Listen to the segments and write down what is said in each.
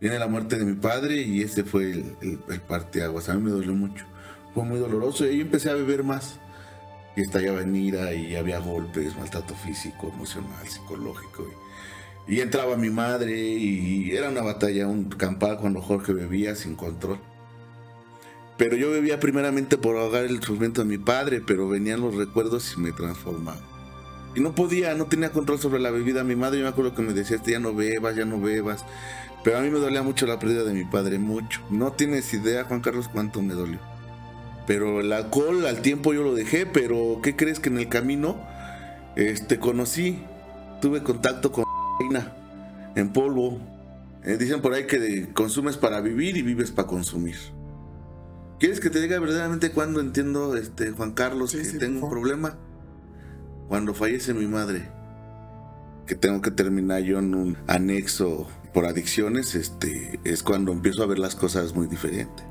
Viene la muerte de mi padre y ese fue el, el, el parteaguas. A mí me dolió mucho. Fue muy doloroso y ahí empecé a beber más. Y estallaba en ira y había golpes, maltrato físico, emocional, psicológico. Y, entraba mi madre y era una batalla, un campal cuando Jorge bebía sin control. Pero yo bebía primeramente por ahogar el sufrimiento de mi padre, pero venían los recuerdos y me transformaba. Y no podía, no tenía control sobre la bebida. Mi madre, yo me acuerdo que me decía, este, ya no bebas, ya no bebas. Pero a mí me dolía mucho la pérdida de mi padre, mucho. No tienes idea, Juan Carlos, cuánto me dolió. Pero el alcohol al tiempo yo lo dejé, pero ¿qué crees que en el camino este, conocí, tuve contacto con en polvo? Eh, dicen por ahí que consumes para vivir y vives para consumir. ¿Quieres que te diga verdaderamente cuando entiendo, este, Juan Carlos, Sí, que sí, tengo un problema? Cuando fallece mi madre, que tengo que terminar yo en un anexo por adicciones, este, es cuando empiezo a ver las cosas muy diferente.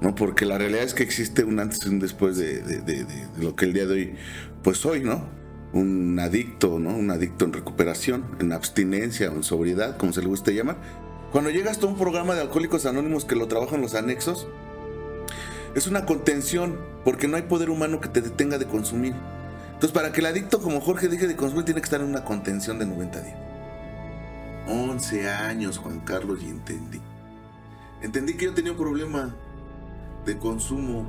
¿no? Porque la realidad es que existe un antes y un después de, de- de- de- lo que el día de hoy, pues soy, ¿no? Un adicto, ¿no? Un adicto en recuperación, en abstinencia en sobriedad, como se le guste llamar. Cuando llegas a un programa de Alcohólicos Anónimos que lo trabajan los anexos, es una contención, porque no hay poder humano que te detenga de consumir. Entonces, para que el adicto como Jorge deje de consumir, tiene que estar en una contención de 90 días. 11 años, Juan Carlos, y entendí. Entendí que yo tenía un problema de consumo.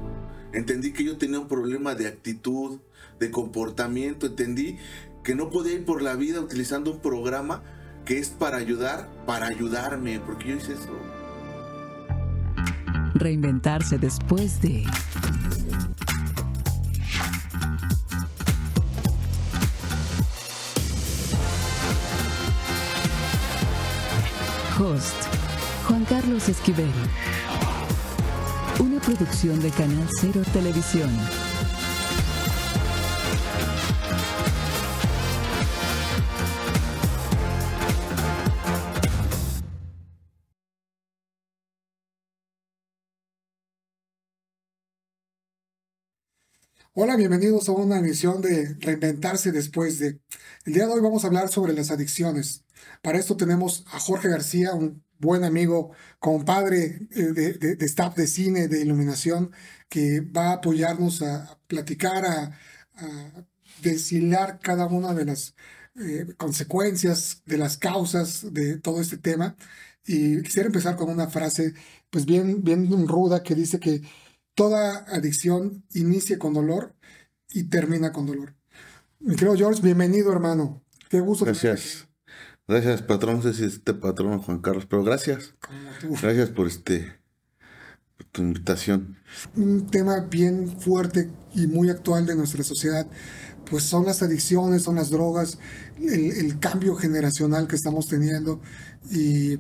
Entendí que yo tenía un problema de actitud, de comportamiento. Entendí que no podía ir por la vida utilizando un programa que es para ayudar, para ayudarme, porque yo hice eso. Reinventarse después de Host Juan Carlos Esquivel. Una producción de Canal Cero Televisión. Hola, bienvenidos a una emisión de Reinventarse después de. El día de hoy vamos a hablar sobre las adicciones. Para esto tenemos a Jorge García, un buen amigo, compadre eh, de, de- de staff de cine, de iluminación, que va a apoyarnos a platicar, a, a deshilar cada una de las eh, consecuencias, de las causas de todo este tema. Y quisiera empezar con una frase, pues bien, bien ruda, que dice que toda adicción inicia con dolor y termina con dolor. Mi querido George, bienvenido, hermano. Qué gusto. Gracias. Gracias, patrón. No sé si es este patrón Juan Carlos, pero gracias. aquí, como tú. Gracias por este por tu invitación. Un tema bien fuerte y muy actual de nuestra sociedad, pues son las adicciones, son las drogas, el, el cambio generacional que estamos teniendo. Y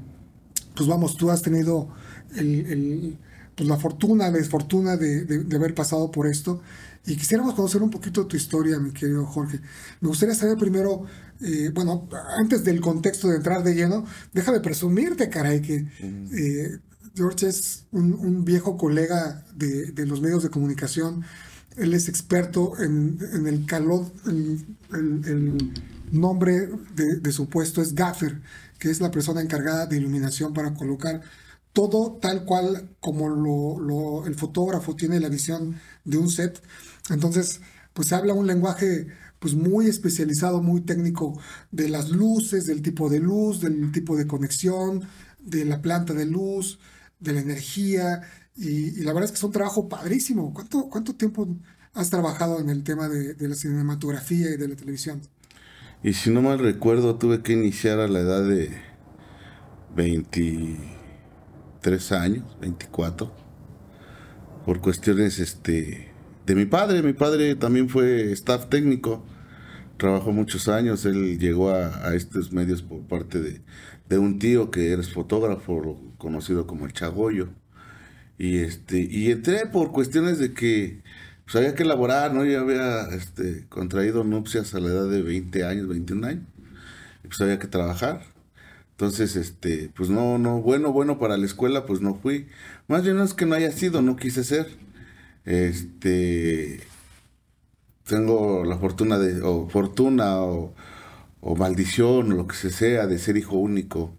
pues vamos, tú has tenido el, el, pues la fortuna, la desfortuna de, de, de haber pasado por esto. Y quisiéramos conocer un poquito tu historia, mi querido Jorge. Me gustaría saber primero, eh, bueno, antes del contexto de entrar de lleno, déjame presumirte, caray, que eh, George es un, un viejo colega de, de los medios de comunicación. Él es experto en, en el calor, el, el- el nombre de, de su puesto es gaffer, que es la persona encargada de iluminación para colocar todo tal cual como lo, lo- el fotógrafo tiene la visión de un set. Entonces, pues se habla un lenguaje pues muy especializado, muy técnico de las luces, del tipo de luz, del tipo de conexión, de la planta de luz, de la energía. Y, la verdad es que es un trabajo padrísimo. ¿Cuánto, cuánto tiempo has trabajado en el tema de, de la cinematografía y de la televisión? Y si no mal recuerdo, tuve que iniciar a la edad de 23 años, 24, por cuestiones este, de mi padre. Mi padre también fue staff técnico, trabajó muchos años. Él llegó a, estos medios por parte de, de un tío que era fotógrafo, conocido como el Chagoyo. Y este, y entré por cuestiones de que pues había que elaborar, ¿no? Yo había este, contraído nupcias a la edad de 20 años, 21 años. Y pues había que trabajar. Entonces, este, pues no, no, bueno, bueno para la escuela, pues no fui. Más bien no es que no haya sido, no quise ser. Este, tengo la fortuna de, o fortuna, o, maldición, o lo que se sea, de ser hijo único.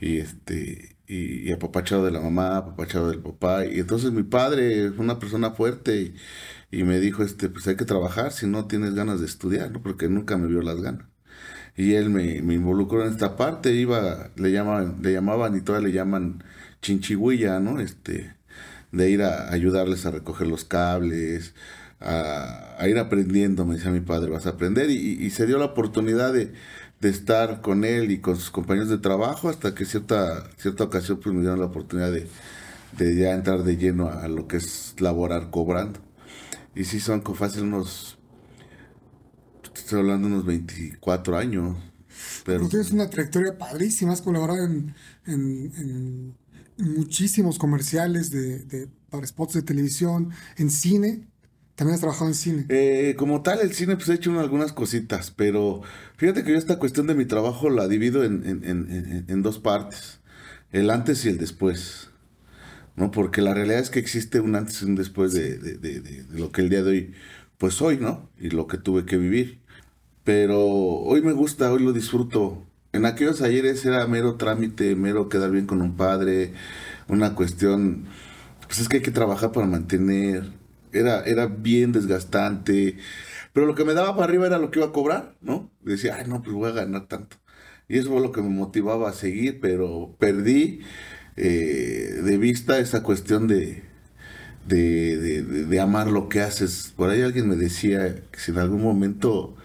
Y este, y, apapachado de la mamá, apapachado del papá. Y entonces mi padre fue una persona fuerte y, me dijo, este, pues hay que trabajar si no tienes ganas de estudiar, ¿no? Porque nunca me vio las ganas. Y él me, me involucró en esta parte, iba, le llamaban, le llamaban y todavía le llaman chinchihuilla, ¿no? Este, de ir a ayudarles a recoger los cables, a, ir aprendiendo, me decía mi padre, vas a aprender. Y, y se dio la oportunidad de, estar con él y con sus compañeros de trabajo hasta que cierta, cierta ocasión pues me dieron la oportunidad de, ya entrar de lleno a, lo que es laborar cobrando. Y sí son con fácil unos, estoy hablando unos 24 años. Pero Tú tienes una trayectoria padrísima, has colaborado en muchísimos comerciales de, de- para spots de televisión, en cine, también has trabajado en cine. Eh, como tal, el cine, pues he hecho un- algunas cositas, pero fíjate que yo esta cuestión de mi trabajo la divido en, en- en- en- dos partes, el antes y el después, ¿no? Porque la realidad es que existe un antes y un después de, de- de- lo que el día de hoy, pues soy, ¿no? Y lo que tuve que vivir. Pero hoy me gusta, hoy lo disfruto. En aquellos ayeres era mero trámite, mero quedar bien con un padre, una cuestión, pues es que hay que trabajar para mantener. Era, era bien desgastante. Pero lo que me daba para arriba era lo que iba a cobrar, ¿no? Decía, ay, no, pues voy a ganar tanto. Y eso fue lo que me motivaba a seguir, pero perdí eh, de vista esa cuestión de, de, de- amar lo que haces. Por ahí alguien me decía que si en algún momento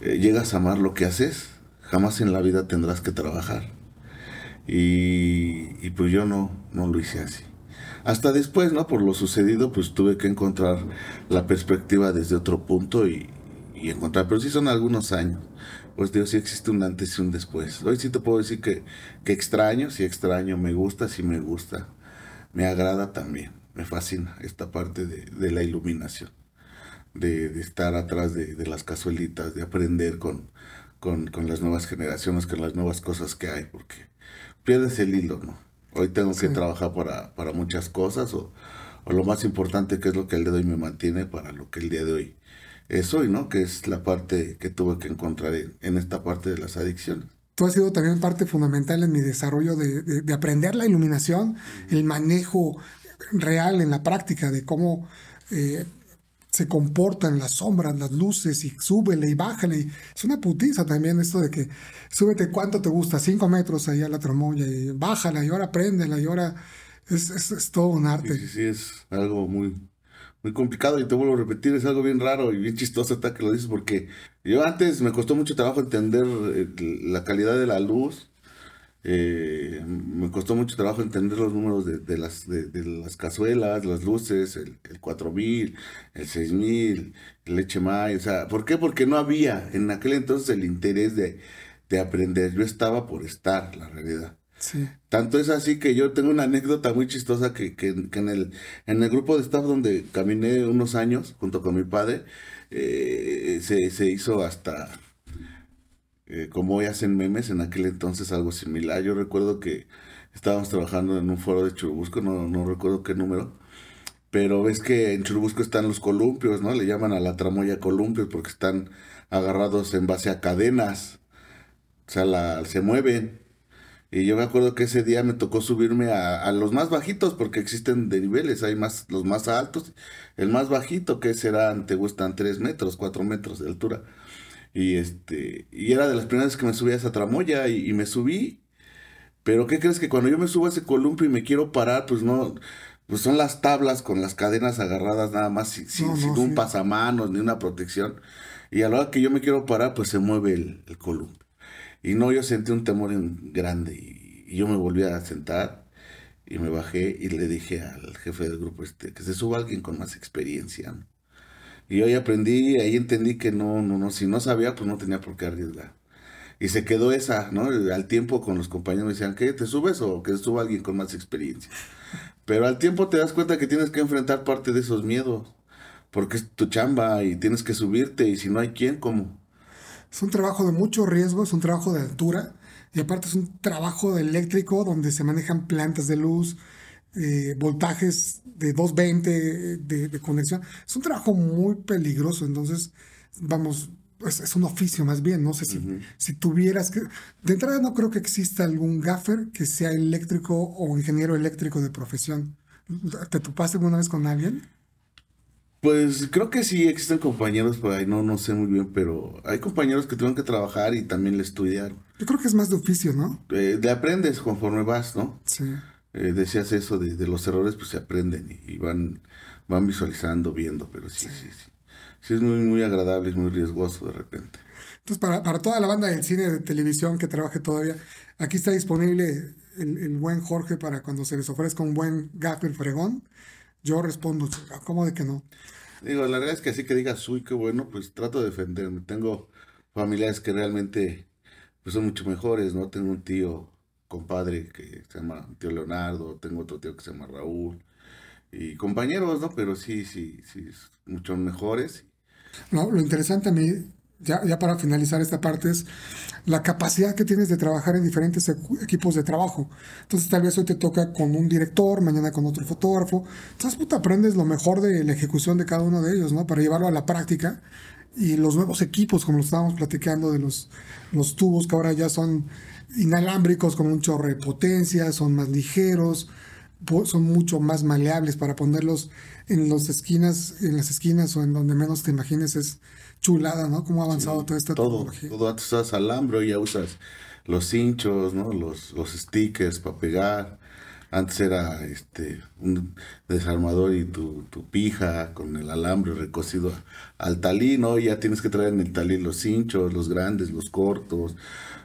eh, llegas a amar lo que haces, jamás en la vida tendrás que trabajar. Y, pues yo no, no lo hice así. Hasta después, ¿no? Por lo sucedido, pues tuve que encontrar la perspectiva desde otro punto y, encontrar, pero sí son algunos años. Pues Dios, sí existe un antes y un después. Hoy sí te puedo decir que, que extraño, sí extraño, me gusta, sí me gusta, me agrada también, me fascina esta parte de, la iluminación de, de estar atrás de, de las cazuelitas, de aprender con, con, con las nuevas generaciones, con las nuevas cosas que hay, porque pierdes el hilo, ¿no? Hoy tengo que trabajar para, para muchas cosas, o, o lo más importante que es lo que el día de hoy me mantiene para lo que el día de hoy es hoy, ¿no? Que es la parte que tuve que encontrar en, en esta parte de las adicciones. Tú has sido también parte fundamental en mi desarrollo de, de- de aprender la iluminación, el manejo real en la práctica de cómo eh, se comportan las sombras, las luces, y súbele y bájale. Y es una putiza también esto de que súbete cuánto te gusta, cinco metros ahí a la tramoya, y bájala, y ahora préndela, y ahora es, es- es todo un arte. sí, sí, es algo muy, muy complicado y te vuelvo a repetir, es algo bien raro y bien chistoso hasta que lo dices porque yo antes me costó mucho trabajo entender eh, la calidad de la luz, eh, me costó mucho trabajo entender los números de, de las, de, de las cazuelas, las luces, el, el 4000, el 6000, el leche o sea, ¿por qué? Porque no había en aquel entonces el interés de, de aprender, yo estaba por estar, la realidad. Sí. Tanto es así que yo tengo una anécdota muy chistosa que, que- que en, el, en el grupo de staff donde caminé unos años junto con mi padre, eh, se, se hizo hasta, eh, como hoy hacen memes, en aquel entonces algo similar. Yo recuerdo que estábamos trabajando en un foro de Churubusco, no, no recuerdo qué número, pero ves que en Churubusco están los columpios, ¿no? Le llaman a la tramoya columpios porque están agarrados en base a cadenas, o sea, se mueven. Y yo me acuerdo que ese día me tocó subirme a, los más bajitos, porque existen de niveles, hay más, los más altos, el más bajito que serán, te gustan 3 metros, 4 metros de altura. Y este, y era de las primeras que me subí a esa tramoya y, y me subí. Pero ¿qué crees que cuando yo me subo a ese columpio y me quiero parar, pues no, pues son las tablas con las cadenas agarradas nada más, sin, sin- No, no, sin un sí. pasamanos ni una protección. Y a la hora que yo me quiero parar, pues se mueve el, el columpio. Y no, yo sentí un temor grande y, y yo me volví a sentar y me bajé y le dije al jefe del grupo este que se suba alguien con más experiencia. ¿no? Y hoy aprendí, ahí entendí que no, no, no, si no sabía, pues no tenía por qué arriesgar. Y se quedó esa, ¿no? Al tiempo con los compañeros me decían, ¿qué? ¿Te subes o que suba alguien con más experiencia? Pero al tiempo te das cuenta que tienes que enfrentar parte de esos miedos, porque es tu chamba y tienes que subirte y si no hay quien, ¿cómo? Es un trabajo de mucho riesgo, es un trabajo de altura y aparte es un trabajo de eléctrico donde se manejan plantas de luz, eh, voltajes de 220 de, de conexión. Es un trabajo muy peligroso, entonces, vamos, pues es un oficio más bien, no sé si, si tuvieras que... De entrada no creo que exista algún gaffer que sea eléctrico o ingeniero eléctrico de profesión. ¿Te topaste alguna vez con alguien? Pues creo que sí existen compañeros por ahí, no, no sé muy bien, pero hay compañeros que tienen que trabajar y también le estudiar. Yo creo que es más de oficio, ¿no? Eh, de aprendes conforme vas, ¿no? Sí. Eh, decías eso de, de, los errores, pues se aprenden y, van, van visualizando, viendo, pero sí, sí, sí. Sí, es muy, muy agradable, es muy riesgoso de repente. Entonces, para, para toda la banda del cine de televisión que trabaje todavía, aquí está disponible el, el buen Jorge para cuando se les ofrezca un buen gaffer fregón. Yo respondo, ¿cómo de que no? Digo, la verdad es que así que digas, uy, qué bueno, pues trato de defenderme. Tengo familiares que realmente pues son mucho mejores, ¿no? Tengo un tío, compadre que se llama tío Leonardo, tengo otro tío que se llama Raúl, y compañeros, ¿no? Pero sí, sí, sí, mucho mejores. No, lo interesante a mí, ya, ya para finalizar esta parte, es la capacidad que tienes de trabajar en diferentes equipos de trabajo. Entonces tal vez hoy te toca con un director, mañana con otro fotógrafo. Entonces puta, aprendes lo mejor de la ejecución de cada uno de ellos, ¿no? Para llevarlo a la práctica. Y los nuevos equipos, como lo estábamos platicando de los los tubos que ahora ya son inalámbricos con un chorro de potencia, son más ligeros, son mucho más maleables para ponerlos en las esquinas, en las esquinas o en donde menos te imagines es chulada, ¿no? Cómo ha avanzado toda esta todo, tecnología. Todo antes usas alambre, ya usas los hinchos, ¿no? Los, los stickers para pegar. Antes era este un desarmador y tu, tu pija con el alambre recocido al talí, ¿no? Ya tienes que traer en el talí los hinchos, los grandes, los cortos,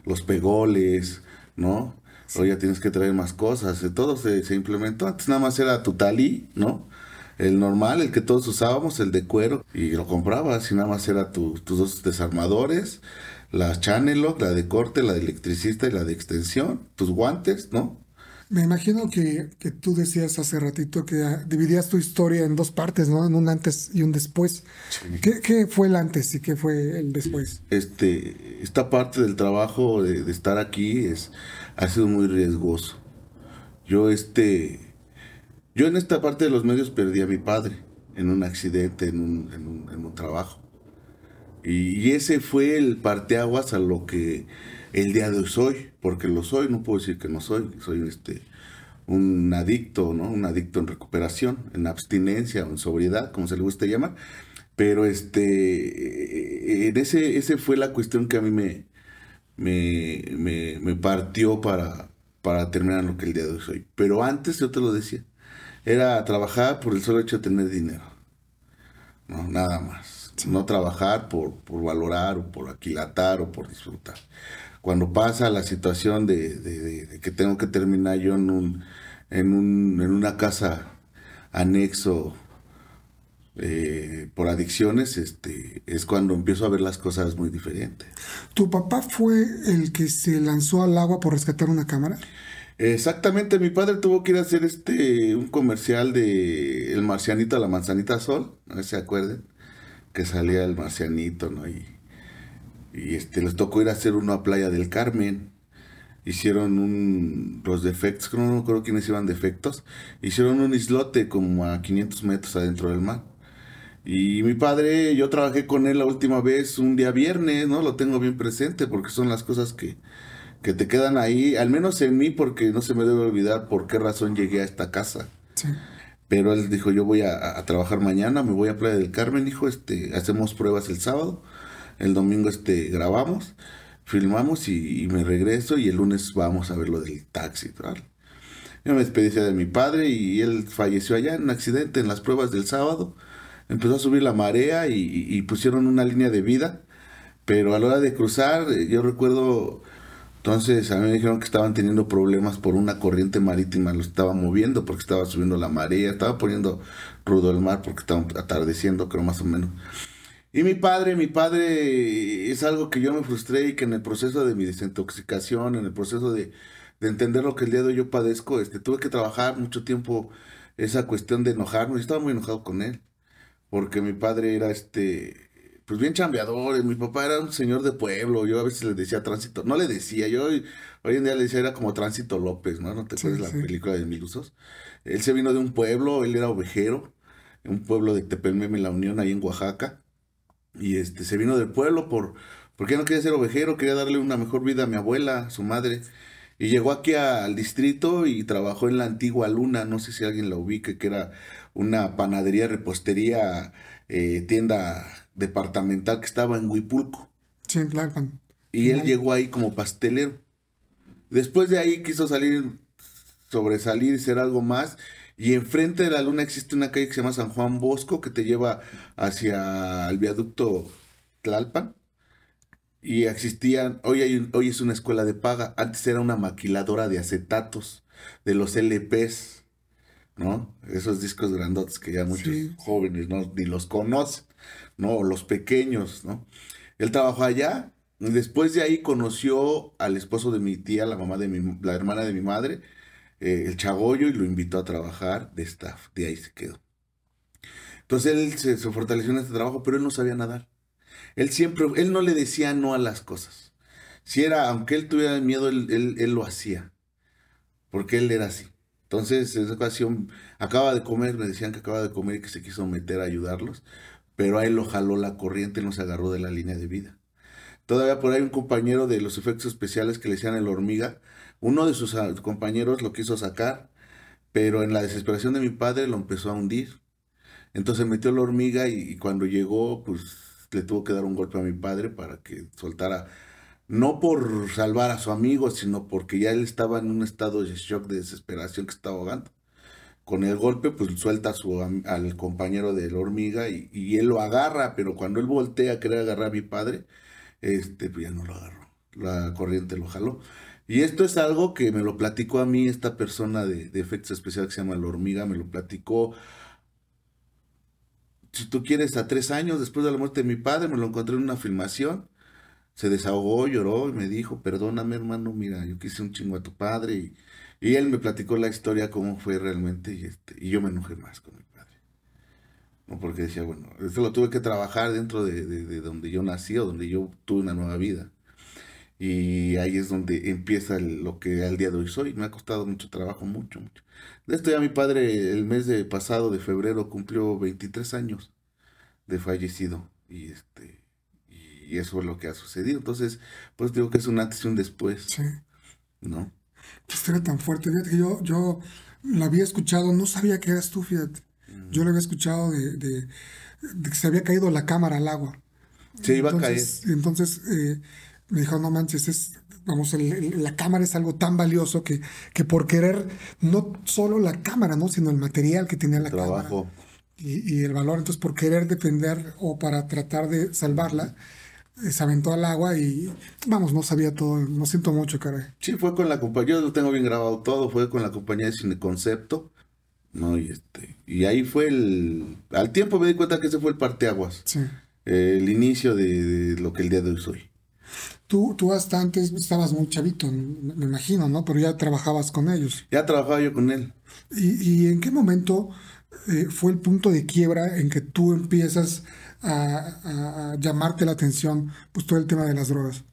los pegoles, ¿no? O ya tienes que traer más cosas. Todo se, se implementó. Antes nada más era tu talí, ¿no? el normal, el que todos usábamos, el de cuero, y lo comprabas y nada más era tus dos desarmadores, la Chanelog, la de corte, la de electricista y la de extensión, tus guantes, ¿no? Me imagino que, que, tú decías hace ratito que dividías tu historia en dos partes, ¿no? En un antes y un después. ¿Qué, fue el antes y qué fue el después? Este, esta parte del trabajo de, estar aquí es, ha sido muy riesgoso. Yo, este, yo en esta parte de los medios perdí a mi padre en un accidente, en un, en un, en un trabajo. Y, y, ese fue el parteaguas a lo que el día de hoy soy, porque lo soy, no puedo decir que no soy, soy este un adicto, ¿no? Un adicto en recuperación, en abstinencia o en sobriedad, como se le gusta llamar. Pero este, en ese, ese fue la cuestión que a mí me, me, me, partió para, para terminar lo que el día de hoy soy. Pero antes, yo te lo decía, era trabajar por el solo hecho de tener dinero. No, nada más. No trabajar por, por valorar o por aquilatar o por disfrutar cuando pasa la situación de, que tengo que terminar yo en, un, en, un, en una casa anexo eh, por adicciones, este, es cuando empiezo a ver las cosas muy diferentes. ¿Tu papá fue el que se lanzó al agua por rescatar una cámara? Exactamente, mi padre tuvo que ir a hacer este un comercial de El Marcianito a la Manzanita Sol, no se acuerden, que salía el Marcianito, ¿no? Y y este, les tocó ir a hacer uno a Playa del Carmen. Hicieron un, los defectos, no me acuerdo quiénes iban defectos, hicieron un islote como a 500 metros adentro del mar. Y mi padre, yo trabajé con él la última vez un día viernes, ¿no? Lo tengo bien presente porque son las cosas que, que te quedan ahí, al menos en mí, porque no se me debe olvidar por qué razón llegué a esta casa. Pero él dijo, yo voy a, a, trabajar mañana, me voy a Playa del Carmen, dijo, este, hacemos pruebas el sábado el domingo este, grabamos, filmamos y, me regreso y el lunes vamos a ver lo del taxi. Yo me despedí de mi padre y él falleció allá en un accidente en las pruebas del sábado. Empezó a subir la marea y, pusieron una línea de vida, pero a la hora de cruzar, eh, yo recuerdo, entonces a mí me dijeron que estaban teniendo problemas por una corriente marítima, lo estaba moviendo porque estaba subiendo la marea, estaba poniendo rudo el mar porque estaba atardeciendo, creo más o menos. Y mi padre, mi padre es algo que yo me frustré y que en el proceso de mi desintoxicación, en el proceso de, entender lo que el día de hoy yo padezco, este, tuve que trabajar mucho tiempo esa cuestión de enojarme. Yo estaba muy enojado con él, porque mi padre era este, pues bien chambeador, mi papá era un señor de pueblo, yo a veces le decía tránsito, no le decía, yo hoy, en día le decía era como tránsito López, ¿no? ¿No te acuerdas la película de Mil Usos? Él se vino de un pueblo, él era ovejero, un pueblo de Tepelmeme, La Unión, ahí en Oaxaca Y este, se vino del pueblo por, porque no quería ser ovejero, quería darle una mejor vida a mi abuela, a su madre. Y llegó aquí al distrito y trabajó en la antigua Luna, no sé si alguien la ubique, que era una panadería, repostería, eh, tienda departamental que estaba en Huipulco. Sí, Tlalpan. Y él llegó ahí como pastelero. Después de ahí quiso salir, sobresalir y ser algo más. Y enfrente de la luna existe una calle que se llama San Juan Bosco, que te lleva hacia el viaducto Tlalpan. Y existían, hoy, hay, hoy es una escuela de paga, antes era una maquiladora de acetatos, de los LPs, ¿no? Esos discos grandotes que ya muchos Sí. jóvenes no ni los conocen, ¿no? Los pequeños, ¿no? Él trabajó allá, y después de ahí conoció al esposo de mi tía, la mamá de mi, la hermana de mi madre, eh, el Chagoyo, y lo invitó a trabajar de staff, de ahí se quedó. Entonces él se, fortaleció en este trabajo, pero él no sabía nadar. Él siempre, él no le decía no a las cosas. Si era, aunque él tuviera miedo, él, él- lo hacía. Porque él era así. Entonces, en esa ocasión, acaba de comer, me decían que acaba de comer y que se quiso meter a ayudarlos. Pero a él lo jaló la corriente, no se agarró de la línea de vida. Todavía por ahí un compañero de los efectos especiales que le decían el hormiga, uno de sus ah, compañeros lo quiso sacar, pero en la desesperación de mi padre lo empezó a hundir. Entonces metió la hormiga y, cuando llegó, pues le tuvo que dar un golpe a mi padre para que soltara, no por salvar a su amigo, sino porque ya él estaba en un estado de shock, de desesperación que estaba ahogando. Con el golpe, pues suelta a su, al compañero de la hormiga y, y él lo agarra, pero cuando él voltea a querer agarrar a mi padre, este, pues ya no lo agarró. La corriente lo jaló. Y esto es algo que me lo platicó a mí esta persona de, de efectos especiales que se llama La Hormiga, me lo platicó si tú quieres, a tres años después de la muerte de mi padre, me lo encontré en una filmación. Se desahogó, lloró y me dijo, perdóname hermano, mira, yo quise un chingo a tu padre. Y, él me platicó la historia, cómo fue realmente, y, este, y yo me enojé más con mi padre. ¿No? Porque decía, bueno, esto lo tuve que trabajar dentro de, de- de donde yo nací o donde yo tuve una nueva vida. Y ahí es donde empieza lo que al día de hoy soy. Me ha costado mucho trabajo, mucho, mucho. De esto ya mi padre el mes de pasado de febrero cumplió 23 años de fallecido y este y eso es lo que ha sucedido. Entonces, pues digo que es un antes y un después, Sí. ¿no? Qué historia tan fuerte. Fíjate que yo, yo la había escuchado, no sabía que eras tú, fíjate. Yo lo había escuchado de, de- de que se había caído la cámara al agua. Se iba a Entonces, entonces eh, me dijo, no manches, es, vamos, el- el- la cámara es algo tan valioso que, que por querer, no solo la cámara, ¿no? sino el material que tenía la cámara trabajo. y, y el valor. Entonces, por querer defender o para tratar de salvarla, eh, se aventó al agua y, vamos, no sabía todo. Lo siento mucho, caray. Sí, fue con la compañía, yo lo tengo bien grabado todo, fue con la compañía de Cine Concepto, ¿no? Y este, y ahí fue el, al tiempo me di cuenta que ese fue el parteaguas, Sí. eh, el inicio de, de lo que el día de hoy soy. Tú, tú hasta antes estabas muy chavito, me imagino, ¿no? Pero ya trabajabas con ellos. Ya trabajaba yo con él. ¿Y, y en qué momento eh, fue el punto de quiebra en que tú empiezas a, a- a llamarte la atención, pues todo el tema de las drogas?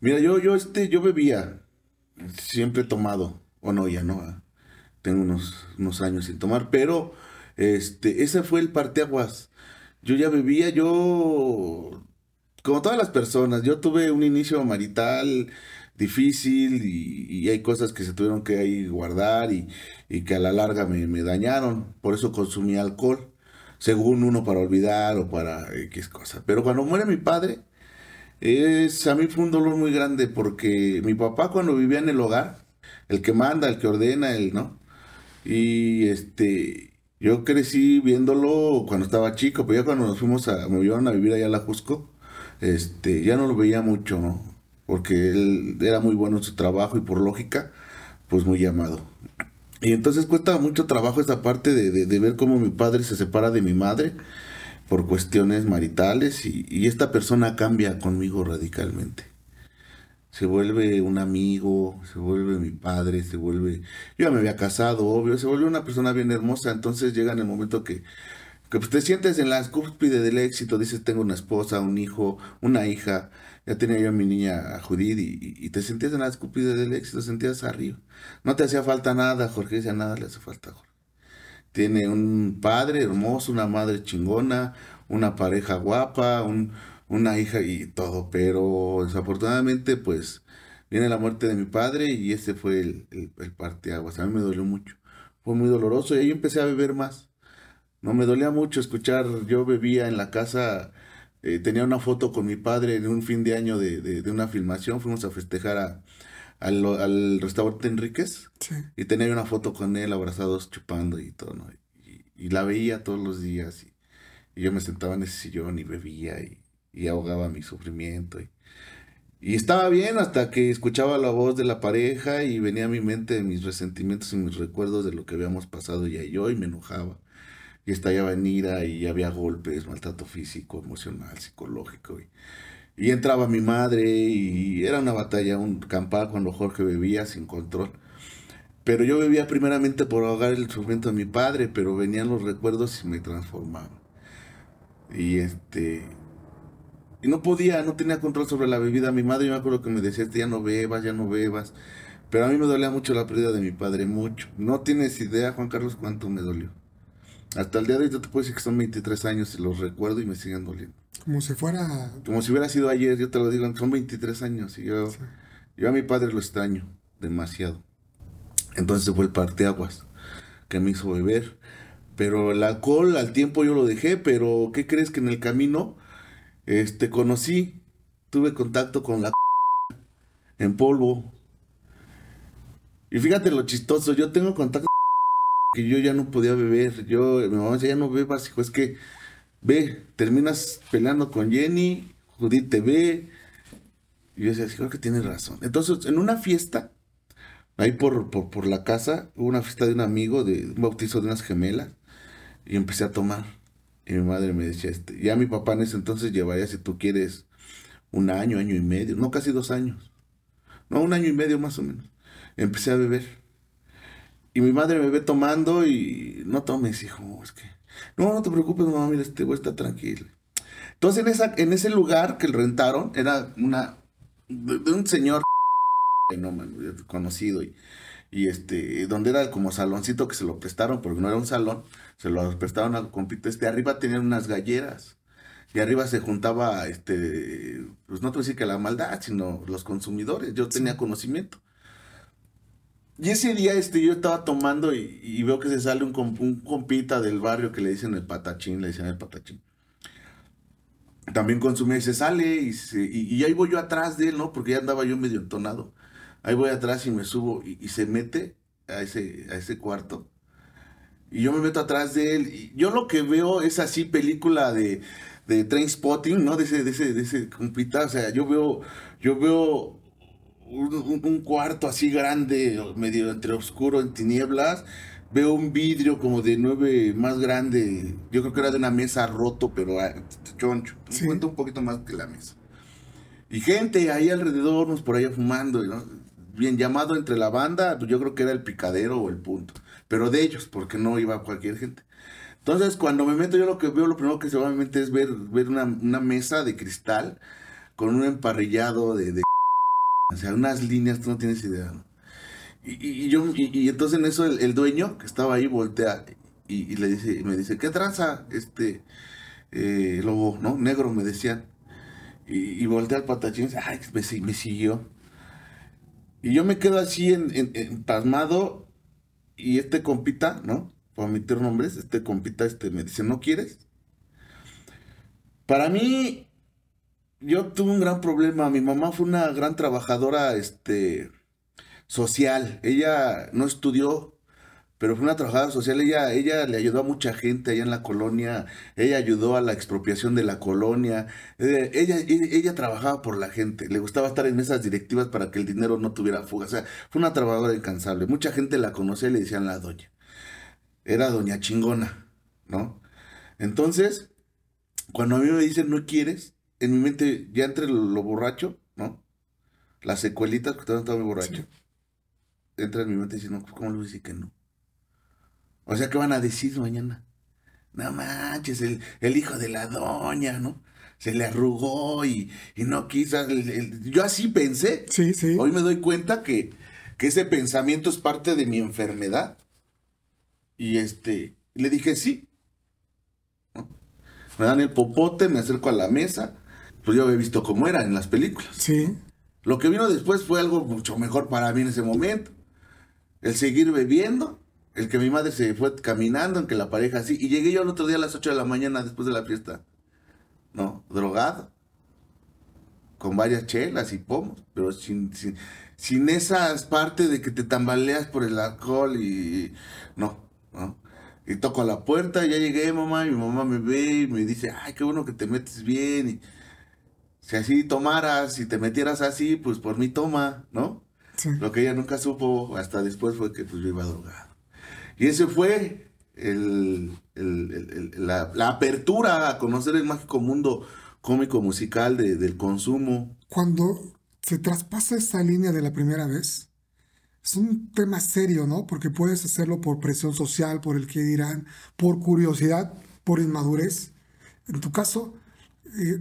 Mira, yo, yo, este, yo bebía, siempre he tomado, o no, ya no, ah, tengo unos, unos años sin tomar, pero este, ese fue el parteaguas. Yo ya bebía, yo, como todas las personas, yo tuve un inicio marital difícil y, hay cosas que se tuvieron que ahí guardar y, que a la larga me, dañaron, por eso consumí alcohol, según uno para olvidar o para X cosa. Pero cuando muere mi padre, a mí fue un dolor muy grande porque mi papá cuando vivía en el hogar, el que manda, el que ordena, el no. Y este, yo crecí viéndolo cuando estaba chico, pero ya cuando nos fuimos a, me llevaron a vivir allá a la Jusco, este, ya no lo veía mucho. Porque él era muy bueno en su trabajo y por lógica, pues muy llamado. Y entonces cuesta mucho trabajo esta parte de ver cómo mi padre se separa de mi madre por cuestiones maritales y, y esta persona cambia conmigo radicalmente. Se vuelve un amigo, se vuelve mi padre, se vuelve... Yo ya me había casado, obvio, se vuelve una persona bien hermosa, entonces llega en el momento que, que pues, te sientes en la cúspide del éxito, dices tengo una esposa, un hijo, una hija, ya tenía yo a mi niña Judith y, te sentías en la cúspide del éxito, sentías arriba. No te hacía falta nada, Jorge decía nada le hace falta a Jorge. Tiene un padre hermoso, una madre chingona, una pareja guapa, un, una hija y todo, pero desafortunadamente pues viene la muerte de mi padre y ese fue el, el, el parteaguas. A mí me dolió mucho, fue muy doloroso y ahí empecé a beber más. No me dolía mucho escuchar, yo bebía en la casa, eh, tenía una foto con mi padre en un fin de año de, de, de una filmación, fuimos a festejar a, al, al, restaurante Enríquez Sí. y tenía una foto con él abrazados chupando y todo, ¿no? Y, y la veía todos los días y, y, yo me sentaba en ese sillón y bebía y, y ahogaba mi sufrimiento. Y, y, estaba bien hasta que escuchaba la voz de la pareja y venía a mi mente mis resentimientos y mis recuerdos de lo que habíamos pasado ella y yo y me enojaba. Y estallaba en ira y había golpes, maltrato físico, emocional, psicológico. Y, entraba mi madre y era una batalla, un campal cuando Jorge bebía sin control. Pero yo bebía primeramente por ahogar el sufrimiento de mi padre, pero venían los recuerdos y me transformaban. Y este. Y no podía, no tenía control sobre la bebida. Mi madre, yo me acuerdo que me decía, ya no bebas, ya no bebas. Pero a mí me dolía mucho la pérdida de mi padre, mucho. No tienes idea, Juan Carlos, cuánto me dolió. Hasta el día de hoy yo te puedo decir que son 23 años y los recuerdo y me siguen doliendo. Como si fuera... Como si hubiera sido ayer, yo te lo digo, son 23 años y yo, sí. yo a mi padre lo extraño demasiado. Entonces fue el parteaguas que me hizo beber. Pero el alcohol al tiempo yo lo dejé, pero ¿qué crees que en el camino este conocí, tuve contacto con la en polvo. Y fíjate lo chistoso, yo tengo contacto que yo ya no podía beber. Yo, mi mamá decía, ya no bebas, hijo, es que ve, terminas peleando con Jenny, Judith te ve. Y yo decía, creo que tienes razón. Entonces, en una fiesta, ahí por, por, por, la casa, hubo una fiesta de un amigo, de un bautizo de unas gemelas, y empecé a tomar. Y mi madre me decía, este, ya mi papá en ese entonces llevaría, si tú quieres, un año, año y medio, no casi dos años. No, un año y medio más o menos. Empecé a beber. Y mi madre me ve tomando y no tomes, hijo, es que... No, no te preocupes, mamá, mira, este güey está tranquilo. Entonces en, esa, en ese lugar que rentaron, era una... de, de un señor no, man, conocido y, y este, donde era como saloncito que se lo prestaron, porque no era un salón, se lo prestaron al compito este, arriba tenían unas galleras, y arriba se juntaba, este, pues no te voy a decir que la maldad, sino los consumidores, yo tenía conocimiento. Y ese día este, yo estaba tomando y, y veo que se sale un, un, compita del barrio que le dicen el patachín, le dicen el patachín. También consumía y se sale y, se, y, y ahí voy yo atrás de él, ¿no? Porque ya andaba yo medio entonado. Ahí voy atrás y me subo y, se mete a ese, a ese cuarto. Y yo me meto atrás de él. Y yo lo que veo es así película de, de train spotting, ¿no? De ese, de ese, de ese compita. O sea, yo veo, yo veo un, cuarto así grande, medio entre oscuro, en tinieblas. Veo un vidrio como de nueve más grande. Yo creo que era de una mesa roto, pero choncho. Sí. Cuenta un poquito más que la mesa. Y gente ahí alrededor, nos por allá fumando, ¿no? bien llamado entre la banda, yo creo que era el picadero o el punto, pero de ellos, porque no iba cualquier gente. Entonces, cuando me meto, yo lo que veo, lo primero que se va a mi mente es ver, ver una, una, mesa de cristal con un emparrillado de, de o sea, unas líneas, tú no tienes idea, ¿no? Y, y, y yo, y, y, entonces en eso el, dueño que estaba ahí voltea y, le dice, me dice, ¿qué traza este eh, lobo, no? Negro, me decían. Y, voltea al patachín y dice, ay, me, siguió. Y yo me quedo así en, en, pasmado y este compita, ¿no? Por omitir nombres, este compita este, me dice, ¿no quieres? Para mí, yo tuve un gran problema. Mi mamá fue una gran trabajadora este, social. Ella no estudió, pero fue una trabajadora social. Ella, ella le ayudó a mucha gente allá en la colonia. Ella ayudó a la expropiación de la colonia. Ella, ella, ella, trabajaba por la gente. Le gustaba estar en esas directivas para que el dinero no tuviera fuga. O sea, fue una trabajadora incansable. Mucha gente la conocía y le decían la doña. Era doña chingona, ¿no? Entonces, cuando a mí me dicen no quieres, en mi mente ya entre lo, lo borracho, ¿no? Las secuelitas, porque todavía estaba muy borracho. Sí. Entra en mi mente diciendo, ¿cómo le voy a decir que no? O sea, ¿qué van a decir mañana? No manches, el, el hijo de la doña, ¿no? Se le arrugó y, y no quiso. El, el, yo así pensé. Sí, sí. Hoy me doy cuenta que, que ese pensamiento es parte de mi enfermedad. Y este, le dije sí. ¿no? Me dan el popote, me acerco a la mesa. Pues yo había visto cómo era en las películas. Sí. Lo que vino después fue algo mucho mejor para mí en ese momento. El seguir bebiendo, el que mi madre se fue caminando, en que la pareja así. Y llegué yo el otro día a las 8 de la mañana después de la fiesta. No, drogado. Con varias chelas y pomos, pero sin, sin, sin esas partes de que te tambaleas por el alcohol y. No, no. Y toco a la puerta, ya llegué, mamá, y mi mamá me ve y me dice, ay, qué bueno que te metes bien. Y si así tomaras, si te metieras así, pues por mí toma, ¿no? Sí. Lo que ella nunca supo hasta después fue que pues yo iba drogado. Y ese fue el, el- el- el- la, la apertura a conocer el mágico mundo cómico musical de- del consumo. Cuando se traspasa esa línea de la primera vez, es un tema serio, ¿no? Porque puedes hacerlo por presión social, por el que dirán, por curiosidad, por inmadurez. En tu caso, eh,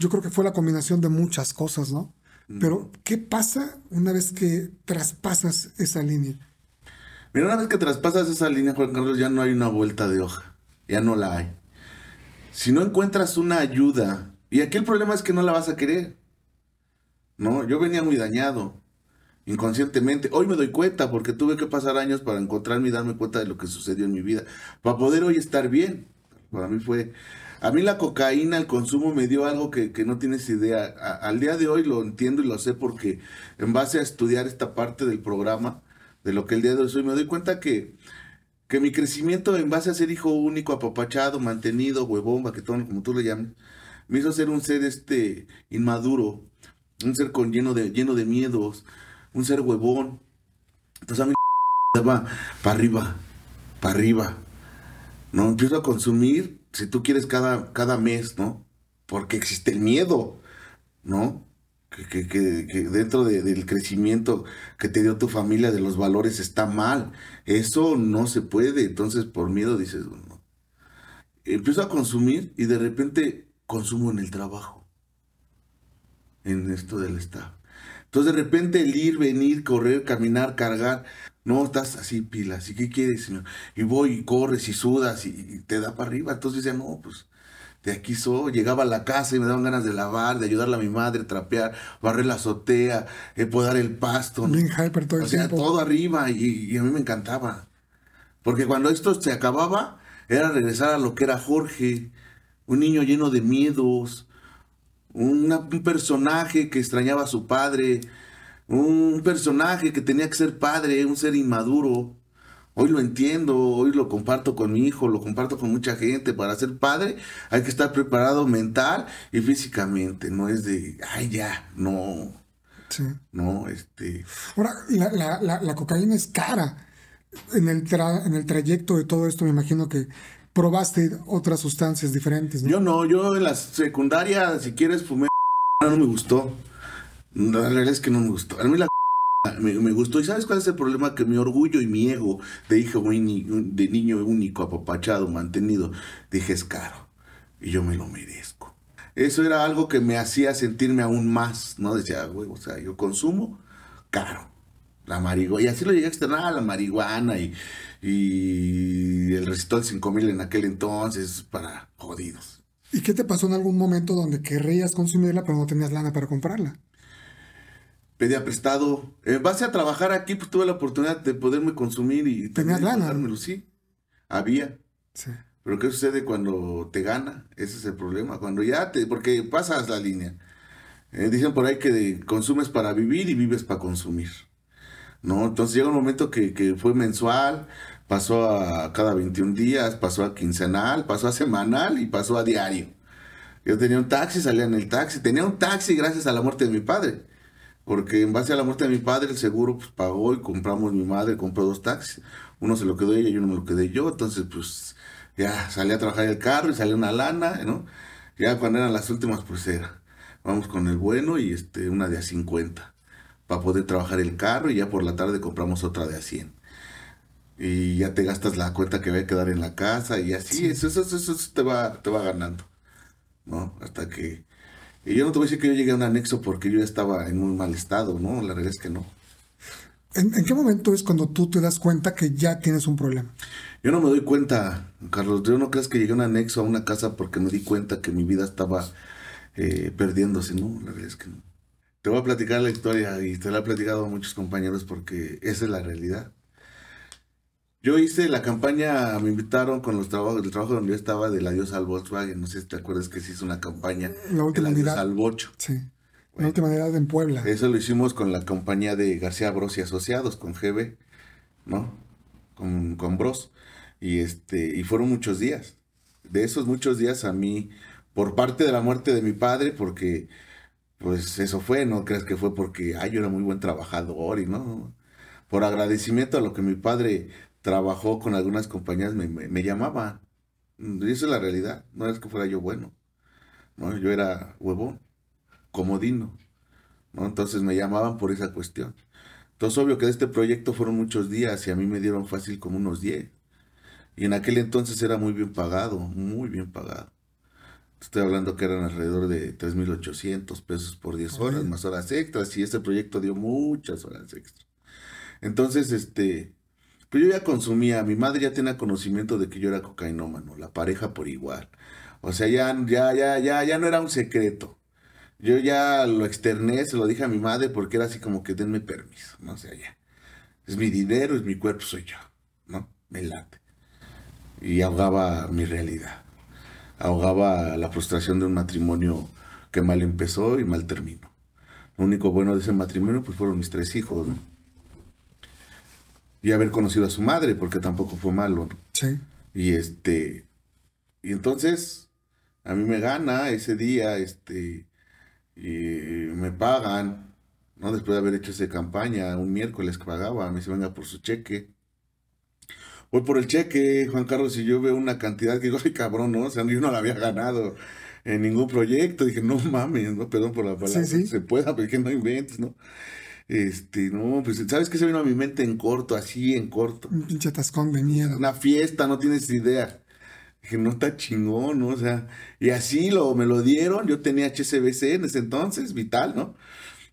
yo creo que fue la combinación de muchas cosas, ¿no? Pero, ¿qué pasa una vez que traspasas esa línea? Mira, una vez que traspasas esa línea, Juan Carlos, ya no hay una vuelta de hoja. Ya no la hay. Si no encuentras una ayuda, y aquí el problema es que no la vas a querer. No, yo venía muy dañado, inconscientemente. Hoy me doy cuenta porque tuve que pasar años para encontrarme y darme cuenta de lo que sucedió en mi vida. Para poder hoy estar bien. Para mí fue... A mí la cocaína, el consumo me dio algo que, que no tienes idea. Al día de hoy lo entiendo y lo sé porque en base a estudiar esta parte del programa, de lo que el día de hoy soy, me doy cuenta que, que mi crecimiento en base a ser hijo único, apapachado, mantenido, huevón, baquetón, como tú le llames, me hizo ser un ser este inmaduro, un ser con lleno de, lleno de miedos, un ser huevón. Entonces a mí va para arriba, para arriba. ¿No? Empiezo a consumir, si tú quieres, cada, cada mes, ¿no? Porque existe el miedo, ¿no? Que, que- dentro de- del crecimiento que te dio tu familia, de los valores, está mal. Eso no se puede. Entonces, por miedo dices, no. Empiezo a consumir y de repente consumo en el trabajo. En esto del staff. Entonces, de repente, el ir, venir, correr, caminar, cargar, no estás así pilas. ¿Y qué quieres, señor? Y voy y corres y sudas y, y te da para arriba. Entonces decía, no, pues de aquí soy. Llegaba a la casa y me daban ganas de lavar, de ayudarle a mi madre, trapear, barrer la azotea, eh, podar el pasto. hyper todo el O sea, tiempo. todo arriba y, y a mí me encantaba. Porque cuando esto se acababa, era regresar a lo que era Jorge, un niño lleno de miedos, una- un personaje que extrañaba a su padre, un personaje que tenía que ser padre, un ser inmaduro. Hoy lo entiendo, hoy lo comparto con mi hijo, lo comparto con mucha gente. Para ser padre hay que estar preparado mental y físicamente, no es de, ay ya, no, Sí. no, este... Ahora, la, la- la- la cocaína es cara. En el, tra- en el trayecto de todo esto, me imagino que probaste otras sustancias diferentes, ¿no? Yo no, yo en la secundaria, si quieres, fumé. No me gustó. La realidad es que no me gustó. A mí la me, me gustó. ¿Y sabes cuál es el problema? Que mi orgullo y mi ego de hijo de niño único, apapachado, mantenido, dije es caro. Y yo me lo merezco. Eso era algo que me hacía sentirme aún más, ¿no? Decía, güey, o sea, yo consumo caro. La marihuana. Y así lo llegué a externar, la marihuana y, y el recitol 5000 en aquel entonces para jodidos. ¿Y qué te pasó en algún momento donde querrías consumirla, pero no tenías lana para comprarla? Pedía prestado. En base a trabajar aquí, pues tuve la oportunidad de poderme consumir y ¿Tenías lana? pagármelo, Sí, había. Sí. Pero ¿qué sucede cuando te gana? Ese es el problema. Cuando ya te... Porque pasas la línea. Eh, dicen por ahí que consumes para vivir y vives para consumir. ¿No? Entonces llega un momento que, que fue mensual, pasó a cada 21 días, pasó a quincenal, pasó a semanal y pasó a diario. Yo tenía un taxi, salía en el taxi. Tenía un taxi gracias a la muerte de mi padre. Porque en base a la muerte de mi padre, el seguro pues, pagó y compramos mi madre, compró dos taxis. Uno se lo quedó ella y uno me lo quedé yo. Entonces, pues, ya salí a trabajar el carro y salió una lana, ¿no? Ya cuando eran las últimas, pues era. Vamos con el bueno y este, una de a 50. Para poder trabajar el carro y ya por la tarde compramos otra de a 100. Y ya te gastas la cuenta que va a quedar en la casa y así, eso, eso, eso, eso te, va, te va ganando. ¿No? Hasta que... Y yo no te voy a decir que yo llegué a un anexo porque yo ya estaba en muy mal estado, ¿no? La realidad es que no. ¿En, en qué momento es cuando tú te das cuenta que ya tienes un problema? Yo no me doy cuenta, Carlos. Yo no crees que llegué a un anexo a una casa porque me di cuenta que mi vida estaba eh, perdiéndose. No, la verdad es que no. Te voy a platicar la historia y te la he platicado a muchos compañeros porque esa es la realidad. Yo hice la campaña, me invitaron con los trabajos, el trabajo donde yo estaba del adiós al Volkswagen. No sé si te acuerdas que se hizo una campaña. La última del adiós unidad. al Bocho. Sí. La última unidad en Puebla. Eso lo hicimos con la compañía de García Bros y Asociados, con GB, ¿no? Con, con Bros. Y este, y fueron muchos días. De esos muchos días a mí, por parte de la muerte de mi padre, porque pues eso fue, no creas que fue porque ay, yo era muy buen trabajador y no. Por agradecimiento a lo que mi padre trabajó con algunas compañías, me, me, me llamaban. Y eso es la realidad, no es que fuera yo bueno. ¿no? Yo era huevón, comodino. ¿no? Entonces me llamaban por esa cuestión. Entonces, obvio que de este proyecto fueron muchos días y a mí me dieron fácil como unos 10. Y en aquel entonces era muy bien pagado, muy bien pagado. Estoy hablando que eran alrededor de 3.800 pesos por 10 horas, más horas extras, y ese proyecto dio muchas horas extras. Entonces, este, pues yo ya consumía, mi madre ya tenía conocimiento de que yo era cocainómano, la pareja por igual. O sea, ya, ya, ya, ya, ya no era un secreto. Yo ya lo externé, se lo dije a mi madre porque era así como que denme permiso, no o sea, ya. Es mi dinero, es mi cuerpo, soy yo, ¿no? Me late. Y ahogaba mi realidad. Ahogaba la frustración de un matrimonio que mal empezó y mal terminó. Lo único bueno de ese matrimonio pues fueron mis tres hijos, ¿no? Y haber conocido a su madre, porque tampoco fue malo, ¿no? Sí. Y este, y entonces a mí me gana ese día, este, y me pagan, ¿no? Después de haber hecho esa campaña, un miércoles que pagaba, me dice, venga por su cheque. Voy por el cheque, Juan Carlos, y yo veo una cantidad que digo, ay cabrón, ¿no? O sea, yo no la había ganado en ningún proyecto. Dije, no mames, no, perdón por la palabra, Sí, sí. se pueda, pero que no inventes, ¿no? Este, no, pues, ¿sabes qué se vino a mi mente en corto, así en corto? Un pinche atascón de miedo. Una fiesta, no tienes idea. Dije, no está chingón, ¿no? O sea, y así lo, me lo dieron. Yo tenía HSBC en ese entonces, vital, ¿no?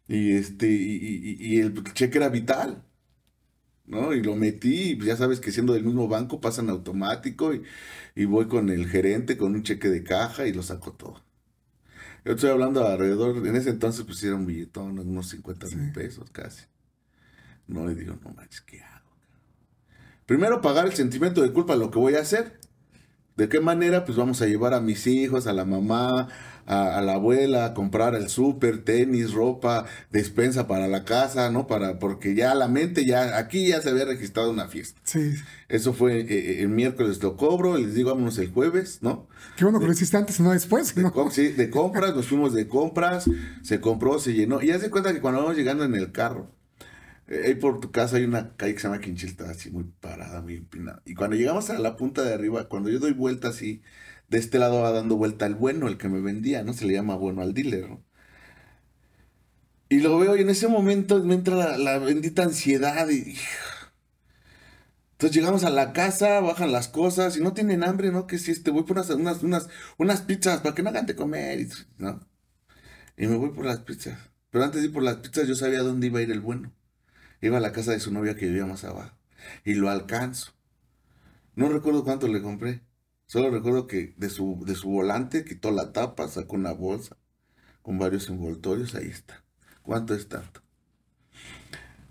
Y este, y, y- y el cheque era vital, ¿no? Y lo metí, y pues ya sabes que siendo del mismo banco pasan automático y, y voy con el gerente con un cheque de caja y lo saco todo. Yo estoy hablando alrededor, en ese entonces pues era un billetón, unos 50 mil pesos casi. No, y digo, no manches, ¿qué hago? Primero pagar el sentimiento de culpa, lo que voy a hacer. ¿De qué manera? Pues vamos a llevar a mis hijos, a la mamá, a, a la abuela, a comprar el súper, tenis, ropa, despensa para la casa, ¿no? Para, porque ya la mente, ya, aquí ya se había registrado una fiesta. Sí. Eso fue eh, eh, el miércoles lo cobro, les digo, vámonos el jueves, ¿no? Qué bueno que lo hiciste antes y no después. De, ¿no? com- sí, de compras, nos fuimos de compras, se compró, se llenó. Y haz de cuenta que cuando vamos llegando en el carro, ahí por tu casa hay una calle que se llama Quinchilta, así muy parada, muy empinada. Y cuando llegamos a la punta de arriba, cuando yo doy vuelta así, de este lado va dando vuelta el bueno, el que me vendía, ¿no? Se le llama bueno al dealer, ¿no? Y lo veo y en ese momento me entra la, bendita ansiedad y... Entonces llegamos a la casa, bajan las cosas y no tienen hambre, ¿no? Que si este, voy por unas, unas, unas, unas pizzas para que no hagan de comer, ¿no? Y me voy por las pizzas. Pero antes de ir por las pizzas yo sabía dónde iba a ir el bueno. Iba a la casa de su novia que vivía más abajo. Y lo alcanzo. No recuerdo cuánto le compré. Solo recuerdo que de su, de su volante quitó la tapa, sacó una bolsa con varios envoltorios. Ahí está. ¿Cuánto es tanto?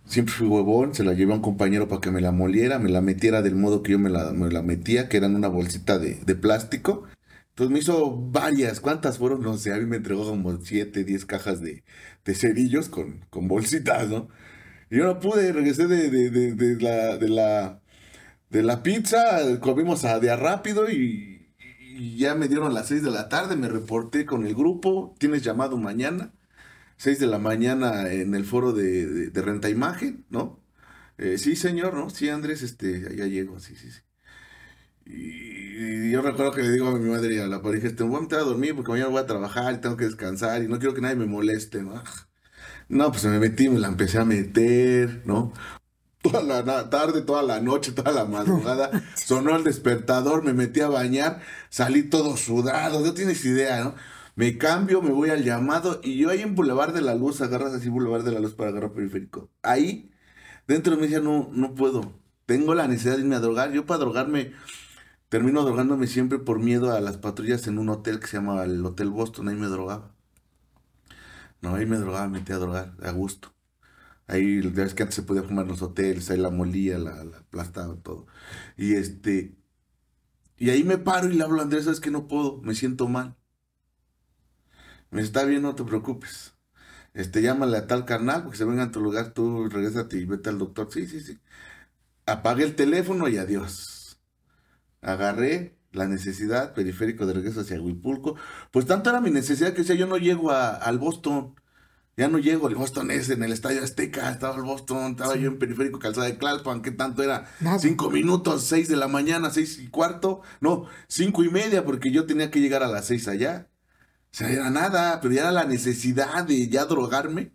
Siempre fui huevón, se la llevé a un compañero para que me la moliera, me la metiera del modo que yo me la, me la metía, que era en una bolsita de, de plástico. Entonces me hizo varias, ¿cuántas fueron? No sé, a mí me entregó como 7, 10 cajas de, de cerillos con, con bolsitas, ¿no? Yo no pude, regresé de, de, de, de la, de, la, de la pizza, comimos a día rápido y, ya me dieron las 6 de la tarde, me reporté con el grupo, tienes llamado mañana. 6 de la mañana en el foro de, de, renta imagen, ¿no? Eh, sí, señor, ¿no? Sí, Andrés, este, ya llego, sí, sí, sí. Y, y yo recuerdo que le digo a mi madre y a la pareja, este, voy a meter a dormir porque mañana voy a trabajar y tengo que descansar y no quiero que nadie me moleste, ¿no? No, pues me metí, me la empecé a meter, ¿no? Toda la tarde, toda la noche, toda la madrugada, sonó el despertador, me metí a bañar, salí todo sudado, no tienes idea, ¿no? Me cambio, me voy al llamado y yo ahí en Boulevard de la Luz, agarras así Boulevard de la Luz para agarrar periférico. Ahí, dentro de mí decía, no, no puedo. Tengo la necesidad de irme a drogar. Yo para drogarme, termino drogándome siempre por miedo a las patrullas en un hotel que se llama el Hotel Boston. Ahí me drogaba. No, ahí me drogaba, me metía a drogar, a gusto. Ahí, ya ves que antes se podía fumar en los hoteles, ahí la molía, la, la aplastaba, todo. Y este, y ahí me paro y le hablo a Andrés, sabes que no puedo, me siento mal. Me está bien, no te preocupes. Este, llámale a tal carnal, porque se venga a tu lugar, tú regresate y vete al doctor. Sí, sí, sí. Apagué el teléfono y adiós. Agarré la necesidad, periférico de regreso hacia Huipulco. Pues tanto era mi necesidad que decía, yo no llego a, al Boston. Ya no llego, el Boston es en el Estadio Azteca, estaba el Boston, estaba yo en periférico calzada de Clalpan, ¿qué tanto era? Cinco minutos, seis de la mañana, seis y cuarto, no, cinco y media, porque yo tenía que llegar a las seis allá. O sea, era nada, pero ya era la necesidad de ya drogarme.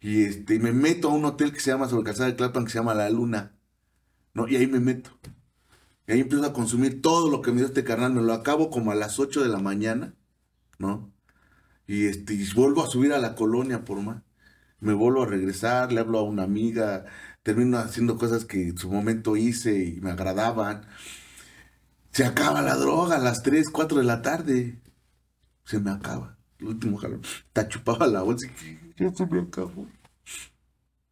Y este, me meto a un hotel que se llama sobre calzada de Clalpan, que se llama La Luna. ¿No? Y ahí me meto. Y ahí empiezo a consumir todo lo que me dio este carnal. Me lo acabo como a las ocho de la mañana, ¿no? Y, este, y vuelvo a subir a la colonia por más. Me vuelvo a regresar, le hablo a una amiga, termino haciendo cosas que en su momento hice y me agradaban. Se acaba la droga a las 3, 4 de la tarde. Se me acaba. El último jalón. Te chupaba la bolsa y ya se me acabó.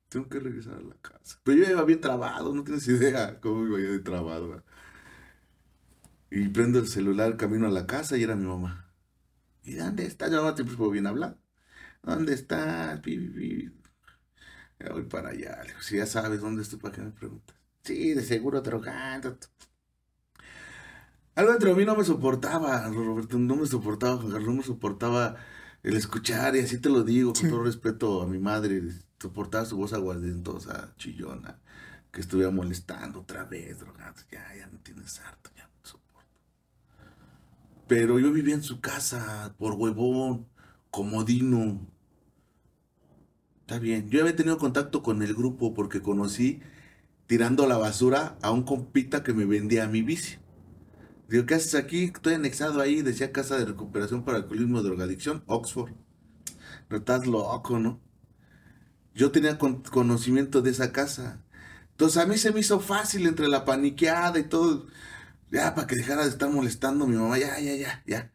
Tengo que regresar a la casa. Pero yo iba bien trabado, no tienes idea cómo iba yo de trabado. Y prendo el celular camino a la casa y era mi mamá. ¿Y dónde está? Yo no siempre bien hablar. ¿Dónde está? Ya voy para allá. Si ya sabes dónde estoy, ¿para qué me preguntas? Sí, de seguro drogando. Algo entre mí no me soportaba, Roberto, no me soportaba, Juan Carlos, no me soportaba el escuchar, y así te lo digo, con todo respeto a mi madre, soportaba su voz aguardentosa, chillona, que estuviera molestando otra vez, drogando, ya, ya no tienes harto. Pero yo vivía en su casa, por huevón, comodino. Está bien. Yo había tenido contacto con el grupo porque conocí tirando la basura a un compita que me vendía mi bici. Digo, ¿qué haces aquí? Estoy anexado ahí, decía Casa de Recuperación para Alcoholismo y Drogadicción, Oxford. No estás loco, ¿no? Yo tenía conocimiento de esa casa. Entonces a mí se me hizo fácil entre la paniqueada y todo. Ya, para que dejara de estar molestando a mi mamá, ya, ya, ya, ya,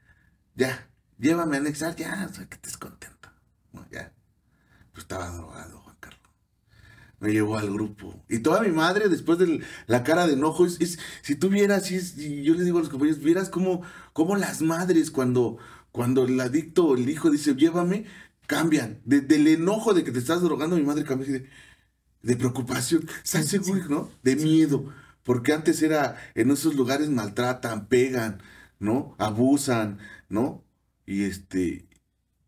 ya, llévame a anexar, ya, o sea, que estés contento. ya. Pues estaba drogado, Juan Carlos. Me llevó al grupo. Y toda mi madre, después de la cara de enojo, es, si tú vieras, y yo les digo a los compañeros, vieras cómo, cómo las madres cuando, cuando el adicto o el hijo dice, llévame, cambian. del enojo de que te estás drogando, mi madre cambia de, de preocupación, ¿estás seguro, no? De miedo. Porque antes era, en esos lugares maltratan, pegan, ¿no? Abusan, ¿no? Y este,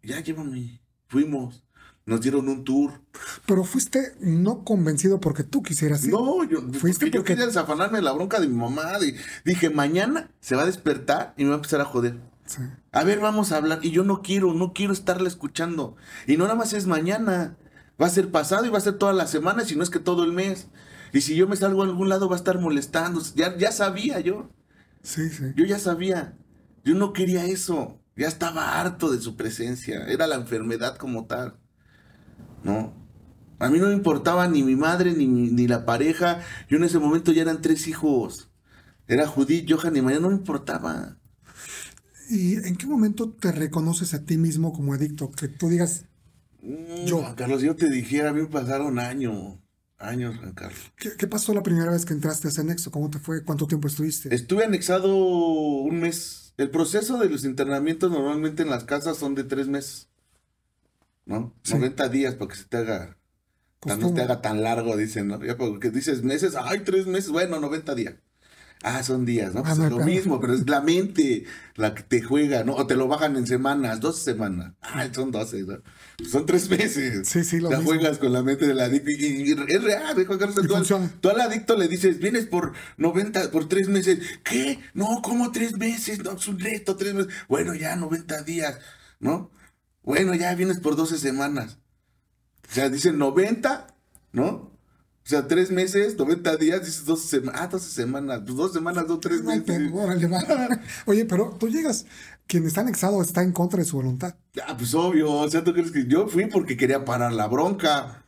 ya llévame, fuimos, nos dieron un tour. Pero fuiste no convencido porque tú quisieras ir. No, yo, fuiste porque, yo quería desafanarme la bronca de mi mamá. dije, mañana se va a despertar y me va a empezar a joder. A ver, vamos a hablar. Y yo no quiero, no quiero estarla escuchando. Y no nada más es mañana. Va a ser pasado y va a ser toda la semana, si no es que todo el mes. Y si yo me salgo a algún lado va a estar molestando. Ya, ya sabía yo. Sí, sí. Yo ya sabía. Yo no quería eso. Ya estaba harto de su presencia. Era la enfermedad como tal. ¿No? A mí no me importaba ni mi madre ni, ni la pareja. Yo en ese momento ya eran tres hijos. Era Judith, Johan y María. No me importaba. ¿Y en qué momento te reconoces a ti mismo como adicto? Que tú digas, mm, yo. Carlos, yo te dijera, a mí me pasaron años años, Carlos. ¿Qué, pasó la primera vez que entraste a ese anexo? ¿Cómo te fue? ¿Cuánto tiempo estuviste? Estuve anexado un mes. El proceso de los internamientos normalmente en las casas son de tres meses. ¿No? 90 días para que se te haga. Pues no te haga tan largo, dicen, ¿no? Ya porque dices meses, ay, tres meses, bueno, 90 días. Ah, son días, ¿no? Pues ah, es lo mismo, pero es la mente la que te juega, ¿no? O te lo bajan en semanas, dos semanas. Ah, son 12, ¿no? Son tres meses. Sí, sí, lo La juegas con la mente del adicto. Y, es real, ¿eh, Juan Carlos. Tú, al adicto le dices, vienes por 90, por tres meses. ¿Qué? No, ¿cómo tres meses? No, es un reto, tres meses. Bueno, ya 90 días, ¿no? Bueno, ya vienes por 12 semanas. O sea, dicen 90, ¿no? O sea, tres meses, 90 días, dices dos semanas. Ah, dos semanas. Pues dos semanas, dos, tres meses. Oye, pero tú llegas, quien está anexado está en contra de su voluntad. Ah, pues obvio. O sea, tú crees que yo fui porque quería parar la bronca.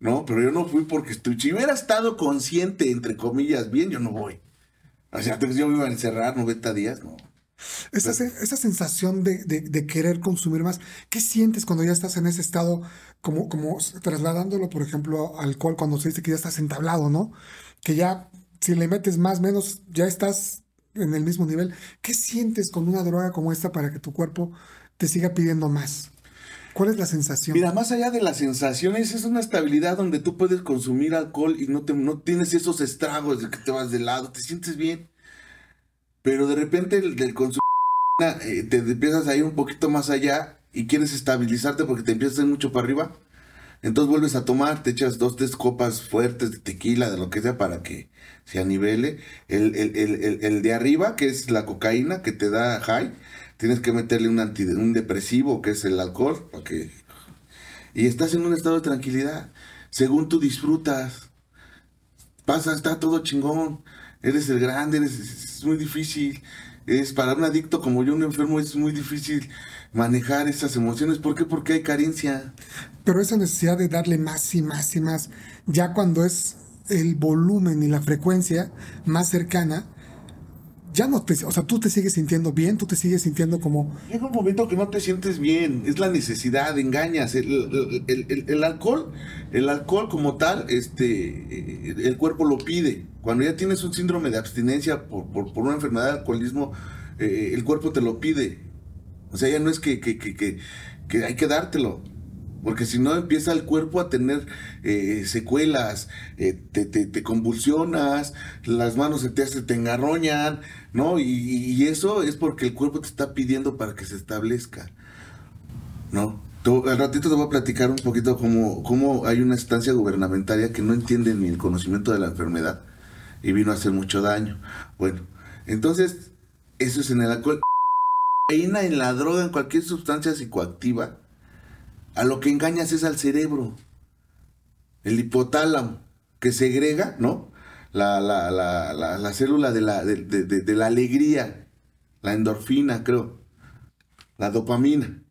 ¿no? Pero yo no fui porque estoy, si hubiera estado consciente, entre comillas, bien, yo no voy. O sea, yo me iba a encerrar 90 días, no. Esa, esa sensación de, de, querer consumir más, ¿qué sientes cuando ya estás en ese estado, como, como trasladándolo, por ejemplo, alcohol, cuando se dice que ya estás entablado, ¿no? Que ya, si le metes más, menos, ya estás en el mismo nivel. ¿Qué sientes con una droga como esta para que tu cuerpo te siga pidiendo más? ¿Cuál es la sensación? Mira, más allá de las sensaciones, es una estabilidad donde tú puedes consumir alcohol y no, te, no tienes esos estragos de que te vas de lado, te sientes bien. Pero de repente el del consumo eh, te empiezas a ir un poquito más allá y quieres estabilizarte porque te empiezas a ir mucho para arriba. Entonces vuelves a tomar, te echas dos, tres copas fuertes de tequila, de lo que sea, para que se anivele. El, el, el, el de arriba, que es la cocaína, que te da high, tienes que meterle un, un depresivo, que es el alcohol, para. Y estás en un estado de tranquilidad. Según tú disfrutas, pasa, está todo chingón. Eres el grande, eres, es muy difícil. Es para un adicto como yo, un enfermo, es muy difícil manejar esas emociones. ¿Por qué? Porque hay carencia. Pero esa necesidad de darle más y más y más, ya cuando es el volumen y la frecuencia más cercana, ya no te, o sea, tú te sigues sintiendo bien, tú te sigues sintiendo como... Llega un momento que no te sientes bien, es la necesidad, engañas, el, alcohol, el alcohol como tal, este, el cuerpo lo pide. Cuando ya tienes un síndrome de abstinencia por, por, una enfermedad de alcoholismo, eh, el cuerpo te lo pide. O sea, ya no es que, que, que, que hay que dártelo. Porque si no empieza el cuerpo a tener eh, secuelas, eh, te, te, convulsionas, las manos se te, te engarroñan, ¿no? Y, eso es porque el cuerpo te está pidiendo para que se establezca, ¿no? al ratito te voy a platicar un poquito cómo, cómo hay una estancia gubernamentaria que no entiende ni el conocimiento de la enfermedad y vino a hacer mucho daño. Bueno, entonces, eso es en el alcohol. En la droga, en cualquier sustancia psicoactiva, a lo que engañas es al cerebro. El hipotálamo, que segrega, ¿no? La, la, la, la célula de la, de, la alegría, la endorfina, creo. La dopamina.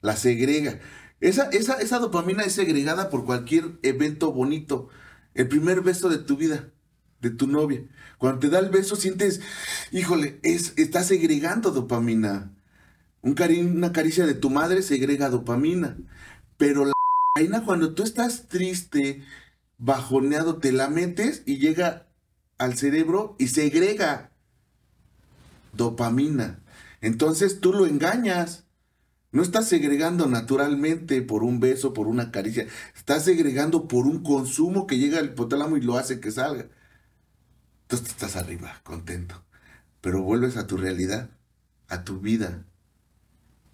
La segrega. Esa, esa, esa dopamina es segregada por cualquier evento bonito. El primer beso de tu vida, de tu novia. Cuando te da el beso sientes, híjole, es, está segregando dopamina. Un una caricia de tu madre segrega dopamina. Pero la cuando tú estás triste, bajoneado, te la metes y llega al cerebro y segrega dopamina. Entonces tú lo engañas. No estás segregando naturalmente por un beso, por una caricia. Estás segregando por un consumo que llega al hipotálamo y lo hace que salga. Entonces estás arriba, contento. Pero vuelves a tu realidad, a tu vida,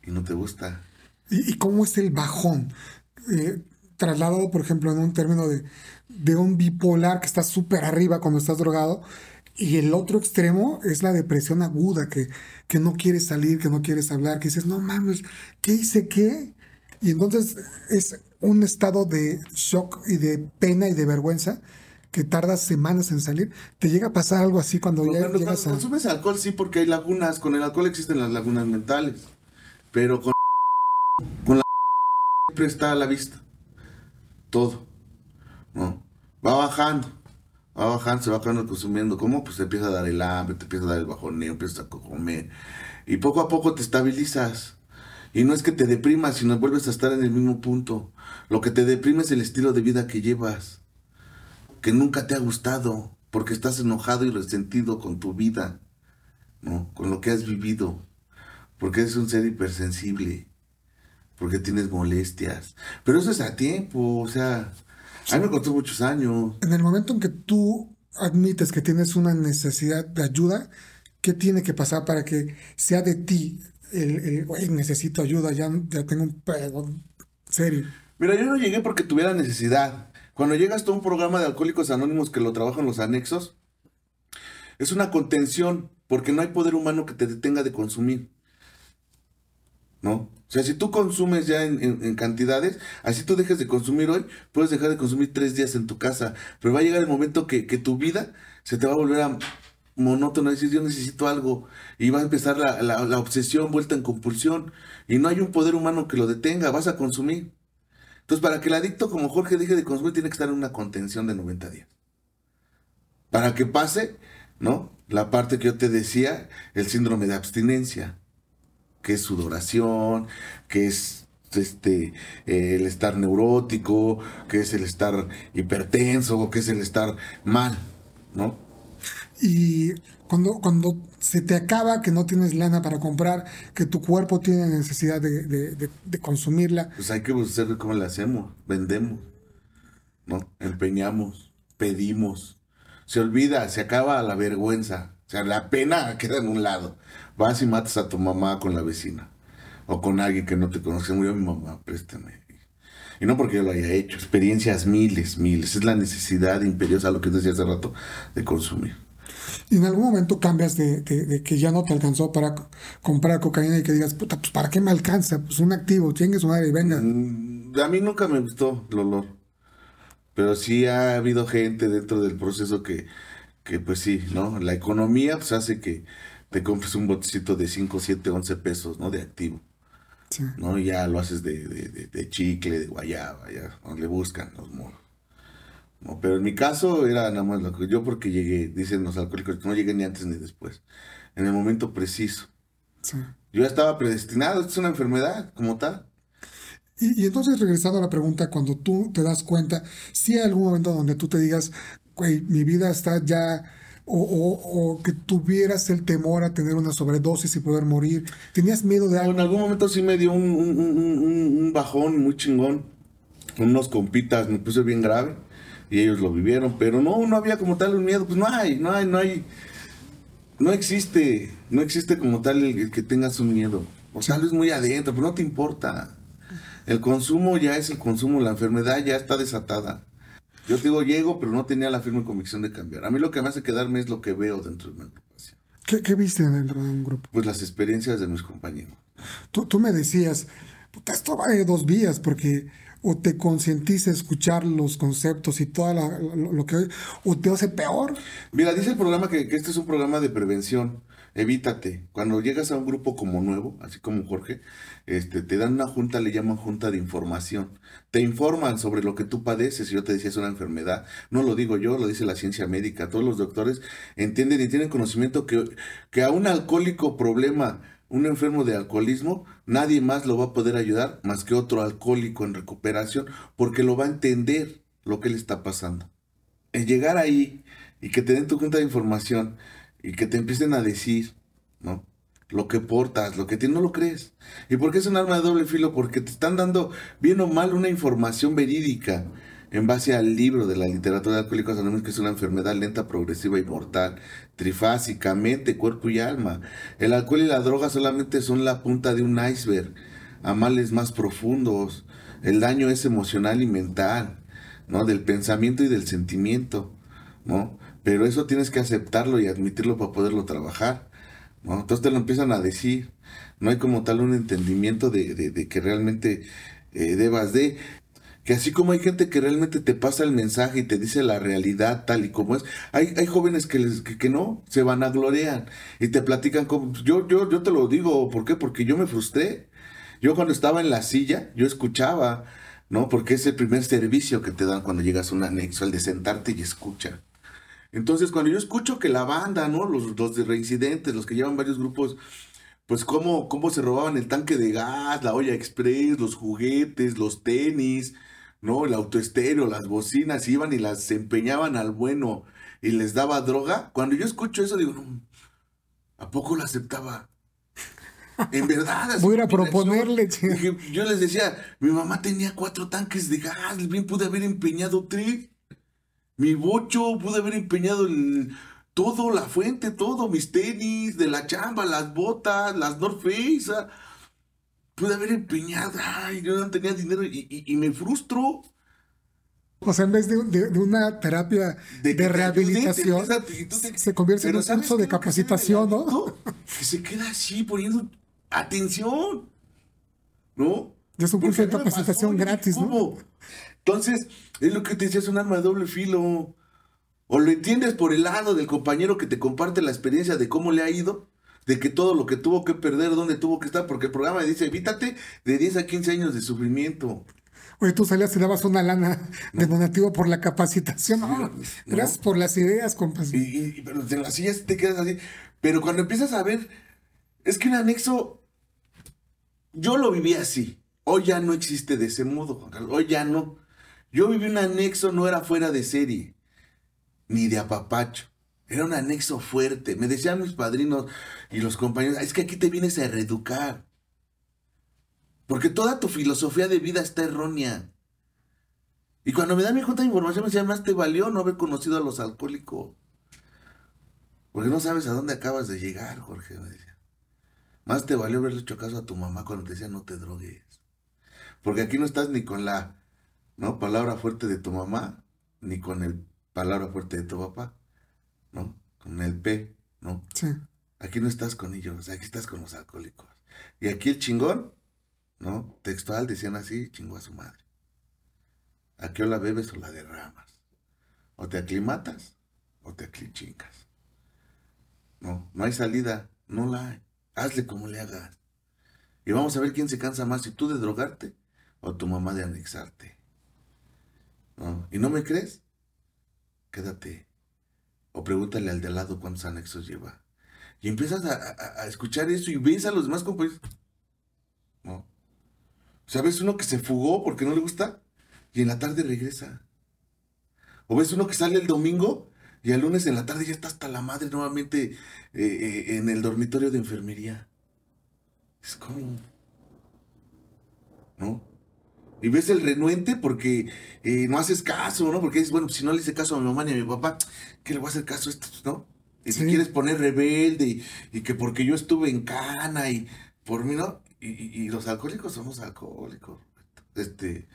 y no te gusta. ¿Y, cómo es el bajón? Eh, trasladado, por ejemplo, en un término de, de un bipolar que está súper arriba cuando estás drogado, y el otro extremo es la depresión aguda, que, que no quieres salir, que no quieres hablar, que dices, no mames, ¿qué hice qué? Y entonces es un estado de shock y de pena y de vergüenza que tardas semanas en salir. ¿Te llega a pasar algo así cuando ya llegas a... consumes alcohol, sí, porque hay lagunas. Con el alcohol existen las lagunas mentales. Pero con, con la siempre está a la vista. Todo. ¿No? Va bajando. Va bajando, se va consumiendo. ¿Cómo? Pues te empieza a dar el hambre, te empieza a dar el bajoneo, empiezas a comer. Y poco a poco te estabilizas. Y no es que te deprimas, sino vuelves a estar en el mismo punto. Lo que te deprime es el estilo de vida que llevas. Que nunca te ha gustado. Porque estás enojado y resentido con tu vida. ¿no? Con lo que has vivido porque eres un ser hipersensible, porque tienes molestias. Pero eso es a tiempo, o sea, a mí me costó muchos años. En el momento en que tú admites que tienes una necesidad de ayuda, ¿qué tiene que pasar para que sea de ti el, necesito ayuda, ya, ya tengo un pedo serio? Mira, yo no llegué porque tuviera necesidad. Cuando llegas a un programa de alcohólicos anónimos que lo trabajan los anexos, es una contención, porque no hay poder humano que te detenga de consumir. ¿No? O sea, si tú consumes ya en, cantidades, así tú dejes de consumir hoy, puedes dejar de consumir tres días en tu casa, pero va a llegar el momento que, tu vida se te va a volver a monótono, decir yo necesito algo, y va a empezar la, la, obsesión vuelta en compulsión, y no hay un poder humano que lo detenga, vas a consumir. Entonces, para que el adicto como Jorge deje de consumir, tiene que estar en una contención de 90 días. Para que pase, ¿no? La parte que yo te decía, el síndrome de abstinencia, que es sudoración, que es este eh, el estar neurótico, que es el estar hipertenso, que es el estar mal, ¿no? Y cuando, cuando se te acaba, que no tienes lana para comprar, que tu cuerpo tiene necesidad de, de- de consumirla, Pues hay que buscar cómo le hacemos, vendemos, ¿no? Empeñamos, pedimos. Se olvida, se acaba la vergüenza. O sea, la pena queda en un lado. Vas y matas a tu mamá con la vecina. O con alguien que no te conoce. Murió mi mamá, préstame. Y no porque yo lo haya hecho. Experiencias miles, miles. Es la necesidad imperiosa, lo que decía hace rato, de consumir. y en algún momento cambias de, de- de que ya no te alcanzó para co- comprar cocaína y que digas, puta, pues ¿para qué me alcanza? Pues un activo, chingue su madre y venga. Mm, A mí nunca me gustó el olor. Pero sí ha habido gente dentro del proceso que, que pues sí, ¿no? La economía pues hace que te compres un botecito de 5, 7, 11 pesos, ¿no? De activo, Sí. ¿no? Y ya lo haces de, de- de- de chicle, de guayaba, ya. Le buscan los moros. ¿no? Pero en mi caso era nada más lo que yo porque llegué, dicen los alcohólicos, no llegué ni antes ni después. En el momento preciso. sí. Yo ya estaba predestinado, esto es una enfermedad como tal. Y, y entonces, regresando a la pregunta, cuando tú te das cuenta, si hay algún momento donde tú te digas, güey, mi vida está ya, o, o- o que tuvieras el temor a tener una sobredosis y poder morir, ¿tenías miedo de algo? En algún momento sí me dio un, un- un- bajón muy chingón. Con unos compitas me puse bien grave y ellos lo vivieron, pero no, no había como tal un miedo. Pues no hay, no hay, no hay. No existe, no existe como tal el, el que tengas un miedo. O sea, es muy adentro, pero no te importa. El consumo ya es el consumo, la enfermedad ya está desatada. Yo digo, llego, pero no tenía la firme convicción de cambiar. A mí lo que me hace quedarme es lo que veo dentro de una agrupación. ¿Qué, qué viste dentro de un grupo? Pues las experiencias de mis compañeros. Tú, tú me decías, puta, esto va de dos vías, porque o te concientiza escuchar los conceptos y todo lo, lo que o te hace peor. Mira, dice el programa que, que este es un programa de prevención. Evítate. Cuando llegas a un grupo como nuevo, así como Jorge, este, te dan una junta, le llaman junta de información. Te informan sobre lo que tú padeces. Yo te decía, es una enfermedad. No lo digo yo, lo dice la ciencia médica. Todos los doctores entienden y tienen conocimiento que, que a un alcohólico problema, un enfermo de alcoholismo, nadie más lo va a poder ayudar más que otro alcohólico en recuperación, porque lo va a entender lo que le está pasando. El llegar ahí y que te den tu junta de información y que te empiecen a decir, ¿no? Lo que portas, lo que tienes, no lo crees. ¿Y por qué es un arma de doble filo? Porque te están dando, bien o mal, una información verídica en base al libro de la literatura de Alcohólicos que es una enfermedad lenta, progresiva y mortal, trifásica, mente, cuerpo y alma. El alcohol y la droga solamente son la punta de un iceberg a males más profundos. El daño es emocional y mental, ¿no? Del pensamiento y del sentimiento, ¿no? Pero eso tienes que aceptarlo y admitirlo para poderlo trabajar, ¿no? Entonces te lo empiezan a decir. No hay como tal un entendimiento de, de- de que realmente eh, debas de... Que así como hay gente que realmente te pasa el mensaje y te dice la realidad tal y como es, hay, hay jóvenes que, les, que, que no, se van a gloriar y te platican como... Yo, yo, yo te lo digo, ¿por qué? Porque yo me frustré. Yo cuando estaba en la silla, yo escuchaba, ¿no? Porque es el primer servicio que te dan cuando llegas a un anexo, el de sentarte y escuchar. Entonces, cuando yo escucho que la banda, ¿no? Los, los de reincidentes, los que llevan varios grupos, pues cómo, cómo se robaban el tanque de gas, la olla express, los juguetes, los tenis, ¿no? El autoestéreo, las bocinas, iban y las empeñaban al bueno y les daba droga. Cuando yo escucho eso, digo, no, ¿a poco lo aceptaba? En verdad, Voy a proponerle, yo les decía, mi mamá tenía cuatro tanques de gas, bien pude haber empeñado tres. Mi bocho, pude haber empeñado el, todo, la fuente, todo, mis tenis, de la chamba, las botas, las North Face. ah, Pude haber empeñado, ay, yo no tenía dinero y, y- y me frustro. O sea, en vez de, de- de una terapia de, rehabilitación, se convierte en un ¿sabes curso de capacitación, ¿no? Que se queda así poniendo atención. ¿No? Es un curso de capacitación gratis, ¿no? Entonces, es lo que te decía, es un arma de doble filo. O lo entiendes por el lado del compañero que te comparte la experiencia de cómo le ha ido, de que todo lo que tuvo que perder, dónde tuvo que estar, porque el programa dice, evítate de 10 a 15 años de sufrimiento. Oye, tú salías y dabas una lana de donativo por la capacitación. No, gracias por las ideas, compas. Y, y- pero en las sillas te quedas así. Pero cuando empiezas a ver, es que un anexo, yo lo viví así. Hoy ya no existe de ese modo, Juan Carlos. Hoy ya no. Yo viví un anexo, no era fuera de serie, ni de apapacho. Era un anexo fuerte. Me decían mis padrinos y los compañeros, es que aquí te vienes a reeducar. Porque toda tu filosofía de vida está errónea. Y cuando me da mi junta de información me decían, más te valió no haber conocido a los alcohólicos. Porque no sabes a dónde acabas de llegar, Jorge. Me decía. Más te valió haberle hecho caso a tu mamá cuando te decía no te drogues. Porque aquí no estás ni con la ¿no? palabra fuerte de tu mamá, ni con el palabra fuerte de tu papá, ¿no? Con el P, ¿no? Sí. Aquí no estás con ellos, aquí estás con los alcohólicos. Y aquí el chingón, ¿no? Textual decían así, chingó a su madre. Aquí o la bebes o la derramas. O te aclimatas o te aclichingas. No, no hay salida, no la hay. Hazle como le hagas. Y vamos a ver quién se cansa más, si tú de drogarte o tu mamá de anexarte. ¿Y no me crees? Quédate. O pregúntale al de al lado cuántos anexos lleva. Y empiezas a, escuchar eso y ves a los demás compañeros. No. ¿Sabes uno que se fugó porque no le gusta? Y en la tarde regresa. O ves uno que sale el domingo y el lunes en la tarde ya está hasta la madre nuevamente eh, eh, en el dormitorio de enfermería. Es como. ¿No? Y ves el renuente porque eh, no haces caso, ¿no? Porque dices, bueno, si no le hice caso a mi mamá ni a mi papá, ¿qué le voy a hacer caso a esto, no? Y te Sí. quieres poner rebelde y, y que porque yo estuve en cana y por mí, ¿no? Y, y- y los alcohólicos somos alcohólicos. Este,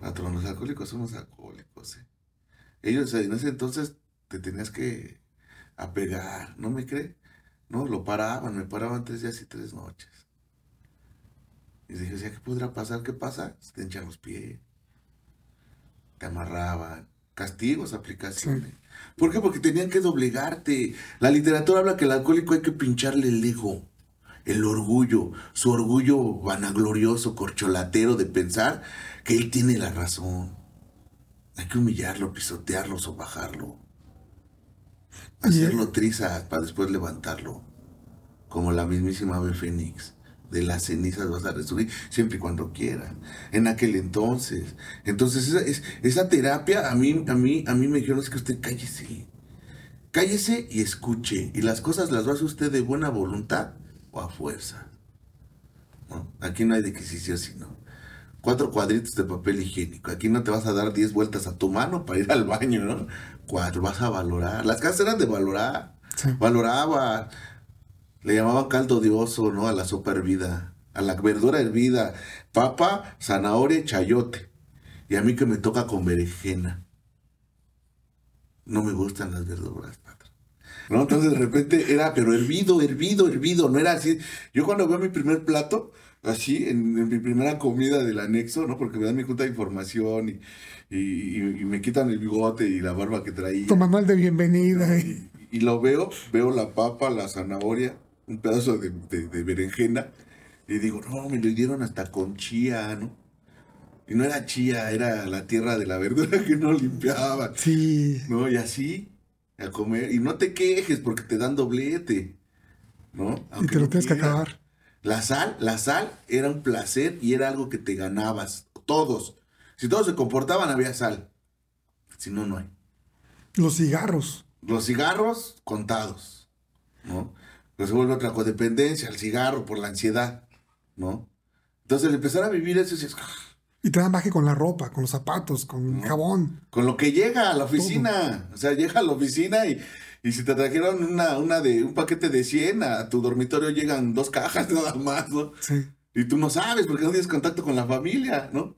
patrón, los alcohólicos somos alcohólicos, ¿eh? Ellos en ese entonces te tenías que apegar, ¿no me cree? No, lo paraban, me paraban tres días y tres noches. Y dije, sea, ¿qué podrá pasar? ¿Qué pasa? Se te hinchan los pies. Te amarraban. Castigos, aplicaciones. ¿Por qué? Porque tenían que doblegarte. La literatura habla que al alcohólico hay que pincharle el ego, el orgullo, su orgullo vanaglorioso, corcholatero de pensar que él tiene la razón. Hay que humillarlo, pisotearlo, sobajarlo. Hacerlo trizas para después levantarlo. Como la mismísima ave fénix. De las cenizas vas a resurgir siempre y cuando quieras. En aquel entonces. Entonces esa, es- esa terapia a mí, a mí, a mí me dijeron es que usted cállese. Cállese y escuche. Y las cosas las va a hacer usted de buena voluntad o a fuerza. ¿No? Aquí no hay de que sí sí o sí no. Cuatro cuadritos de papel higiénico. Aquí no te vas a dar diez vueltas a tu mano para ir al baño, ¿no? Cuatro, vas a valorar. Las casas eran de valorar. Sí. Valoraba. Le llamaban caldo de oso, ¿no? A la sopa hervida. A la verdura hervida. Papa, zanahoria y chayote. Y a mí que me toca con berenjena. No me gustan las verduras, patrón. ¿No? Entonces de repente era, pero hervido, hervido, hervido. No era así. Yo cuando veo mi primer plato, así, en, en mi primera comida del anexo, ¿no? Porque me dan mi junta de información y, y- me quitan el bigote y la barba que traía. Tu manual de bienvenida. y- Y, y lo veo, veo la papa, la zanahoria, un pedazo de, de- de berenjena. Y digo, no, me lo dieron hasta con chía, ¿no? Y no era chía, era la tierra de la verdura que no limpiaban. Sí. ¿no? Y así, a comer. Y no te quejes porque te dan doblete, ¿no? Y te lo tienes que acabar. La sal, la sal era un placer y era algo que te ganabas. Todos. Si todos se comportaban, había sal. Si no, no hay. Los cigarros. Los cigarros, contados, ¿no? Se vuelve otra codependencia, el cigarro por la ansiedad, ¿no? Entonces, al empezar a vivir eso, "Ah, Y te dan baje con la ropa, con los zapatos, con el jabón. con lo que llega a la oficina. O sea, llega a la oficina y, y si te trajeron una, una de, un paquete de 100, a tu dormitorio llegan dos cajas nada más, ¿no? Sí. Y tú no sabes porque no tienes contacto con la familia, ¿no?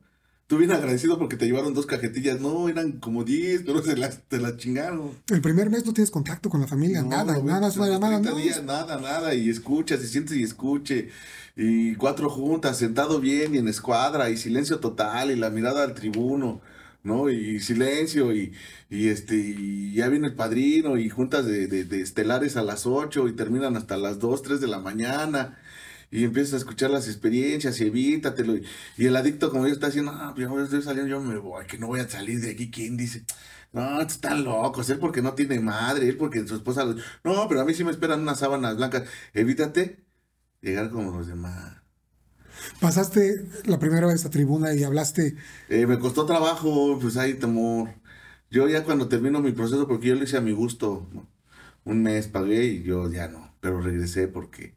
Tú bien agradecido porque te llevaron dos cajetillas. No, eran como 10, pero se las, te las chingaron. El primer mes no tienes contacto con la familia, No, nada, no, nada 30 llamada, no. días, nada, nada, y escuchas, y sientes y escuche, y cuatro juntas, sentado bien y en escuadra, y silencio total, y la mirada al tribuno, ¿no? Y silencio, y, y este, y ya viene el padrino, y juntas de, de- de estelares a las ocho, y terminan hasta las dos, tres de la mañana, y empiezas a escuchar las experiencias y evítatelo. Y el adicto, como yo, está diciendo, ah, pues yo estoy saliendo, yo me voy, que no voy a salir de aquí. ¿Quién dice? No, están locos, él porque no tiene madre, él porque su esposa... No, pero a mí sí me esperan unas sábanas blancas. Evítate llegar como los demás. Pasaste la primera vez a tribuna y hablaste. Eh, me costó trabajo, pues hay temor. Yo ya cuando termino mi proceso, porque yo lo hice a mi gusto, un mes pagué y yo ya no, pero regresé porque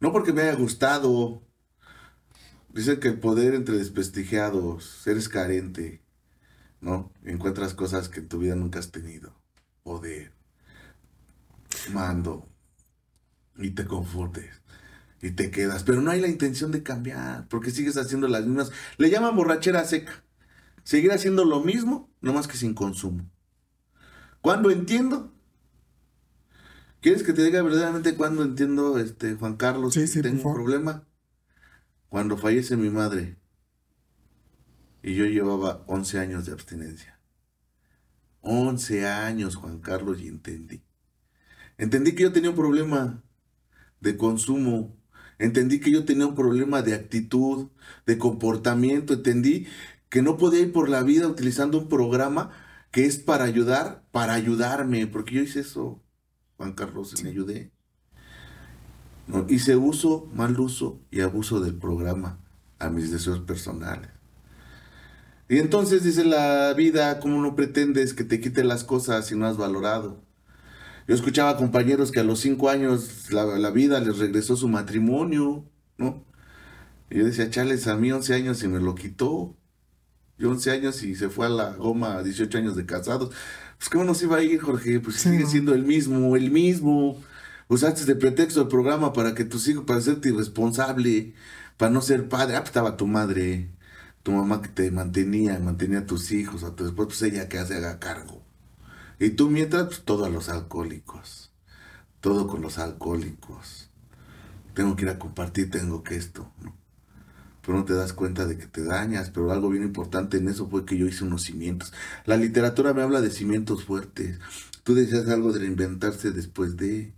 no porque me haya gustado. Dicen que el poder entre desprestigiados, eres carente, ¿no? Encuentras cosas que en tu vida nunca has tenido. Poder, mando, y te confundes y te quedas. Pero no hay la intención de cambiar, porque sigues haciendo las mismas. Le llaman borrachera seca. Seguir haciendo lo mismo, no más que sin consumo. ¿Cuándo entiendo? ¿Quieres que te diga verdaderamente cuándo entiendo, este, Juan Carlos, sí, sí, tengo un problema? Cuando fallece mi madre y yo llevaba 11 años de abstinencia. 11 años, Juan Carlos, y entendí. Entendí que yo tenía un problema de consumo. Entendí que yo tenía un problema de actitud, de comportamiento. Entendí que no podía ir por la vida utilizando un programa que es para ayudar, para ayudarme, porque yo hice eso. Juan Carlos, me ayudé. No, hice uso, mal uso y abuso del programa a mis deseos personales. Y entonces dice la vida, ¿cómo no pretendes que te quite las cosas si no has valorado? Yo escuchaba compañeros que a los cinco años la, vida les regresó su matrimonio, ¿no? Y yo decía, chales, a mí 11 años y me lo quitó. Yo 11 años y se fue a la goma, 18 años de casados. Pues cómo nos iba a ir, Jorge, pues sigue siendo el mismo, el mismo. Usaste de pretexto el programa para que tus hijos, para hacerte irresponsable, para no ser padre. Ah, pues estaba tu madre, tu mamá que te mantenía, mantenía a tus hijos, a tu después pues ella que hace haga cargo. Y tú mientras, pues todo a los alcohólicos. Todo con los alcohólicos. Tengo que ir a compartir, tengo que esto, ¿no? Pero no te das cuenta de que te dañas. Pero algo bien importante en eso fue que yo hice unos cimientos. La literatura me habla de cimientos fuertes. Tú decías algo de reinventarse después de...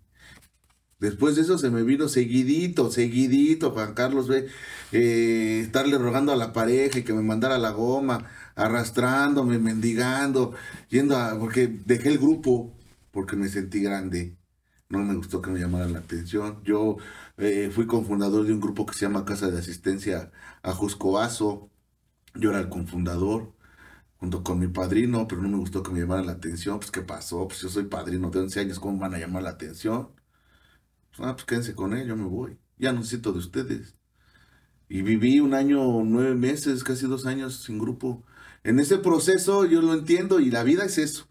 Después de eso se me vino seguidito, seguidito, Juan Carlos, ve, eh, estarle rogando a la pareja y que me mandara la goma, arrastrándome, mendigando, yendo a, porque dejé el grupo, porque me sentí grande, no me gustó que me llamaran la atención. Yo eh, fui cofundador de un grupo que se llama Casa de Asistencia a Juscoazo. Yo era el cofundador junto con mi padrino, pero no me gustó que me llamaran la atención. Pues, ¿qué pasó? Pues yo soy padrino de 11 años, ¿cómo van a llamar la atención? Pues, ah, pues quédense con él, yo me voy. Ya necesito de ustedes. Y viví un año, nueve meses, casi dos años sin grupo. En ese proceso yo lo entiendo y la vida es eso.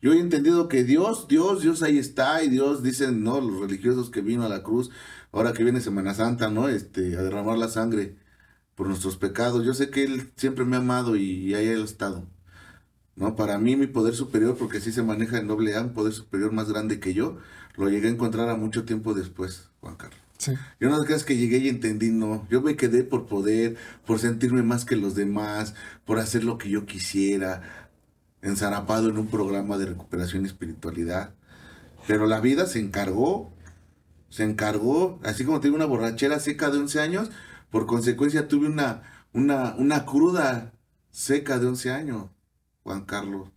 Yo he entendido que Dios, Dios, Dios ahí está y Dios, dicen, ¿no? Los religiosos que vino a la cruz, ahora que viene Semana Santa, ¿no? Este, a derramar la sangre por nuestros pecados. Yo sé que Él siempre me ha amado y, ahí ha estado. ¿No? Para mí mi poder superior, porque así se maneja en doble A, un poder superior más grande que yo, lo llegué a encontrar a mucho tiempo después, Juan Carlos. Sí. Yo no creas que llegué y entendí, no. Yo me quedé por poder, por sentirme más que los demás, por hacer lo que yo quisiera, enzarapado en un programa de recuperación y espiritualidad. Pero la vida se encargó se encargó, así como tengo una borrachera seca de 11 años, por consecuencia tuve una, una, una cruda seca de 11 años, Juan Carlos,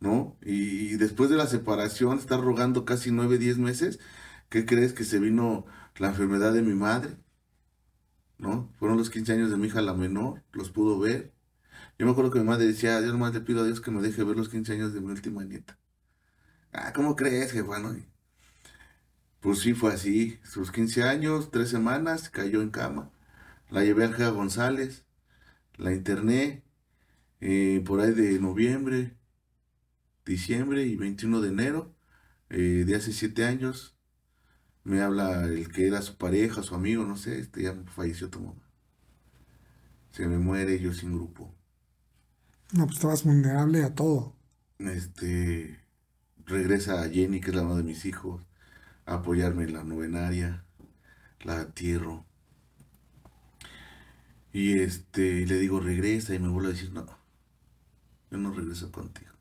¿no? Y, después de la separación, estar rogando casi 9, 10 meses, ¿qué crees que se vino la enfermedad de mi madre? ¿No? Fueron los 15 años de mi hija la menor, los pudo ver. Yo me acuerdo que mi madre decía, Dios más pido a Dios que me deje ver los 15 años de mi última nieta. Ah, ¿cómo crees, bueno? Pues sí, fue así. Sus 15 años, tres semanas, cayó en cama. La llevé a Gea González, la interné eh, por ahí de noviembre, diciembre y 21 de enero eh, de hace siete años. Me habla el que era su pareja, su amigo, no sé, este ya falleció tu mamá. Se me muere yo sin grupo. No, pues estabas vulnerable a todo. Este, regresa a Jenny, que es la mamá de mis hijos apoyarme en la novenaria, la entierro. Y este, le digo, regresa, y me vuelve a decir, no, yo no regreso contigo.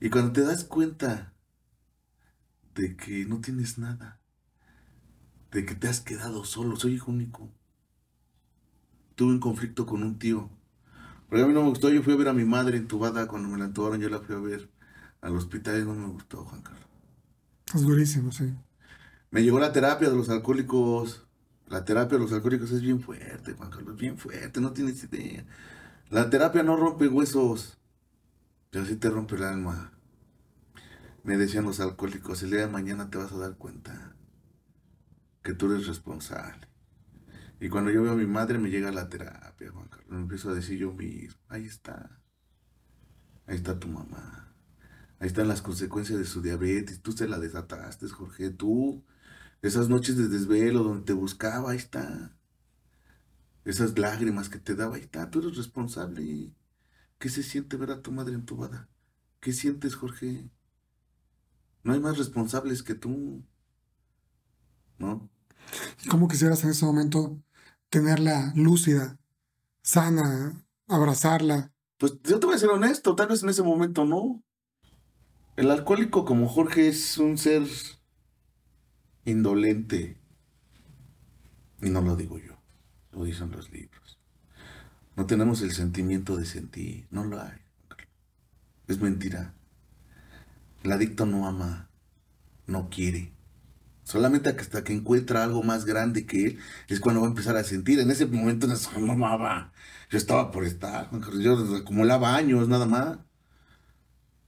Y cuando te das cuenta de que no tienes nada, de que te has quedado solo. Soy hijo único. Tuve un conflicto con un tío. Porque a mí no me gustó. Yo fui a ver a mi madre entubada. Cuando me la entubaron, yo la fui a ver al hospital y no me gustó, Juan Carlos. Es durísimo, sí. Me llegó la terapia de los alcohólicos. La terapia de los alcohólicos es bien fuerte, Juan Carlos, bien fuerte, no tienes idea. La terapia no rompe huesos, pero sí te rompe el alma. Me decían los alcohólicos, el día de mañana te vas a dar cuenta que tú eres responsable. Y cuando yo veo a mi madre me llega la terapia, Juan Carlos. Me empiezo a decir yo mismo, ahí está. Ahí está tu mamá. Ahí están las consecuencias de su diabetes. Tú se la desataste, Jorge. Tú esas noches de desvelo donde te buscaba, ahí está. Esas lágrimas que te daba, ahí está. Tú eres responsable. ¿Qué se siente ver a tu madre entubada? ¿Qué sientes, Jorge? No hay más responsables que tú. ¿No? ¿Cómo quisieras en ese momento tenerla lúcida, sana, abrazarla? Pues yo te voy a ser honesto, tal vez en ese momento no. El alcohólico como Jorge es un ser indolente. Y no lo digo yo, lo dicen los libros. No tenemos el sentimiento de sentir, no lo hay. Es mentira. El adicto no ama, no quiere. Solamente hasta que encuentra algo más grande que él es cuando va a empezar a sentir. En ese momento no amaba. Yo estaba por estar. Yo acumulaba años nada más.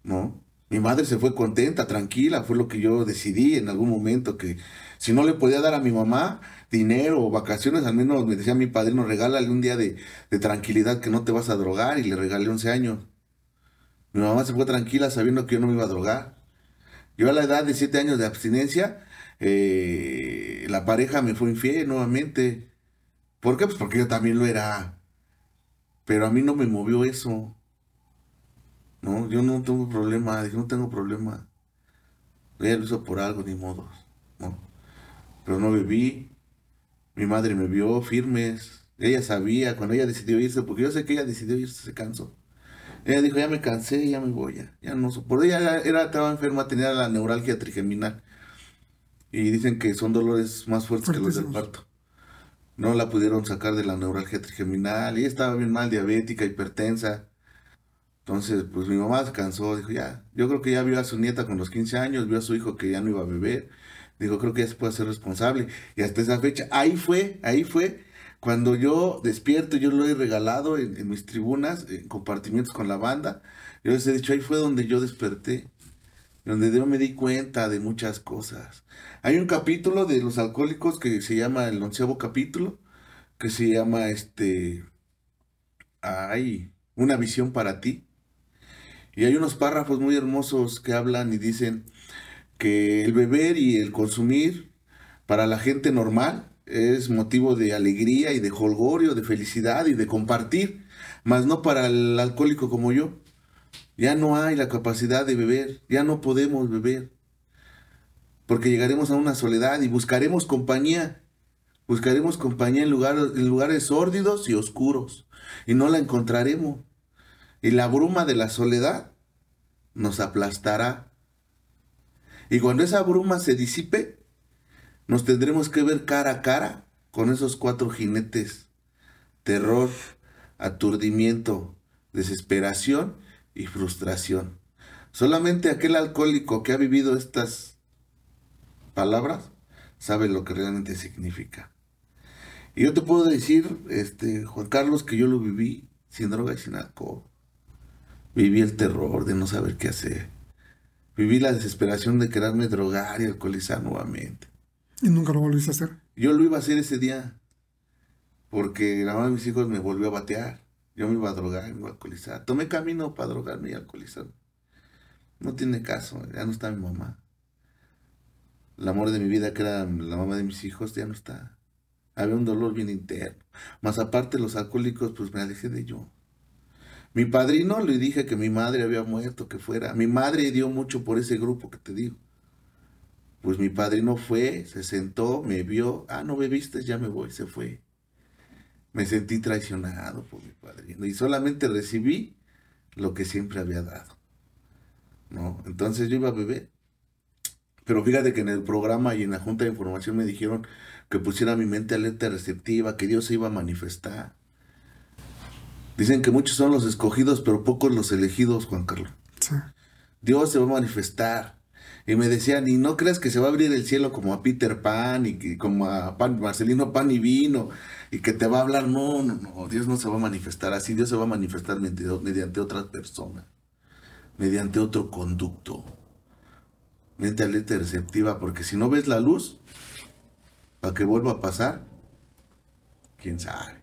¿No? Mi madre se fue contenta, tranquila, fue lo que yo decidí en algún momento, que si no le podía dar a mi mamá dinero o vacaciones, al menos me decía mi padrino, regálale un día de, tranquilidad que no te vas a drogar y le regalé 11 años. Mi mamá se fue tranquila sabiendo que yo no me iba a drogar. Yo a la edad de 7 años de abstinencia, eh, la pareja me fue infiel nuevamente. ¿Por qué? Pues porque yo también lo era. Pero a mí no me movió eso. No, yo no tengo problema, yo no tengo problema. Ella lo hizo por algo, ni modo. No. Pero no bebí. Mi madre me vio firmes. Ella sabía cuando ella decidió irse, porque yo sé que ella decidió irse, se cansó. Ella dijo, ya me cansé, ya me voy, ya, ya no Por Ella era, estaba enferma, tenía la neuralgia trigeminal. Y dicen que son dolores más fuertes que los del parto. No la pudieron sacar de la neuralgia trigeminal. Ella estaba bien mal, diabética, hipertensa. Entonces, pues mi mamá se cansó, dijo, ya, yo creo que ya vio a su nieta con los 15 años, vio a su hijo que ya no iba a beber, dijo, creo que ya se puede hacer responsable. Y hasta esa fecha, ahí fue, ahí fue, cuando yo despierto, yo lo he regalado en, mis tribunas, en compartimientos con la banda, yo les he dicho, ahí fue donde yo desperté, donde yo me di cuenta de muchas cosas. Hay un capítulo de los alcohólicos que se llama el onceavo capítulo, que se llama este, ay, una visión para ti y hay unos párrafos muy hermosos que hablan y dicen que el beber y el consumir para la gente normal es motivo de alegría y de holgorio, de felicidad y de compartir, mas no para el alcohólico como yo. Ya no hay la capacidad de beber, ya no podemos beber, porque llegaremos a una soledad y buscaremos compañía, buscaremos compañía en en lugares sórdidos y oscuros, y no la encontraremos. Y la bruma de la soledad nos aplastará. Y cuando esa bruma se disipe, nos tendremos que ver cara a cara con esos cuatro jinetes. Terror, aturdimiento, desesperación y frustración. Solamente aquel alcohólico que ha vivido estas palabras sabe lo que realmente significa. Y yo te puedo decir, este, Juan Carlos, que yo lo viví sin droga y sin alcohol. Viví el terror de no saber qué hacer. Viví la desesperación de quererme drogar y alcoholizar nuevamente. ¿Y nunca lo volviste a hacer? Yo lo iba a hacer ese día. Porque la mamá de mis hijos me volvió a batear. Yo me iba a drogar, me iba a alcoholizar. Tomé camino para drogarme y alcoholizar. No tiene caso, ya no está mi mamá. El amor de mi vida, que era la mamá de mis hijos, ya no está. Había un dolor bien interno. Más aparte, los alcohólicos, pues me alejé de yo. Mi padrino le dije que mi madre había muerto, que fuera. Mi madre dio mucho por ese grupo que te digo. Pues mi padrino fue, se sentó, me vio. Ah, no bebiste, ya me voy, se fue. Me sentí traicionado por mi padrino y solamente recibí lo que siempre había dado. ¿No? Entonces yo iba a beber. Pero fíjate que en el programa y en la Junta de Información me dijeron que pusiera mi mente alerta receptiva, que Dios se iba a manifestar. Dicen que muchos son los escogidos, pero pocos los elegidos, Juan Carlos. Sí. Dios se va a manifestar. Y me decían, y no creas que se va a abrir el cielo como a Peter Pan y que, como a Pan, Marcelino Pan y Vino y que te va a hablar. No, no, no, Dios no se va a manifestar así. Dios se va a manifestar mediante, mediante otras personas, mediante otro conducto. Mente alerta receptiva, porque si no ves la luz, para que vuelva a pasar, quién sabe.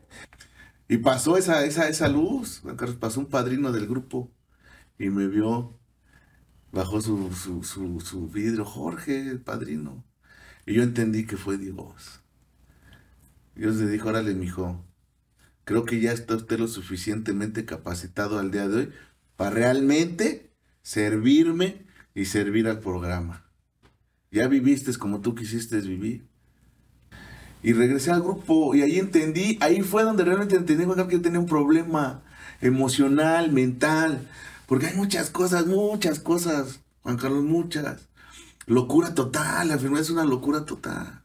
Y pasó esa, esa, esa luz, pasó un padrino del grupo y me vio bajó su, su, su, su, vidrio, Jorge, el padrino. Y yo entendí que fue Dios. Dios le dijo, órale, mijo, creo que ya está usted lo suficientemente capacitado al día de hoy para realmente servirme y servir al programa. Ya viviste como tú quisiste vivir. Y regresé al grupo y ahí entendí, ahí fue donde realmente entendí que yo tenía un problema emocional, mental, porque hay muchas cosas, muchas cosas, Juan Carlos, muchas. Locura total, la enfermedad es una locura total.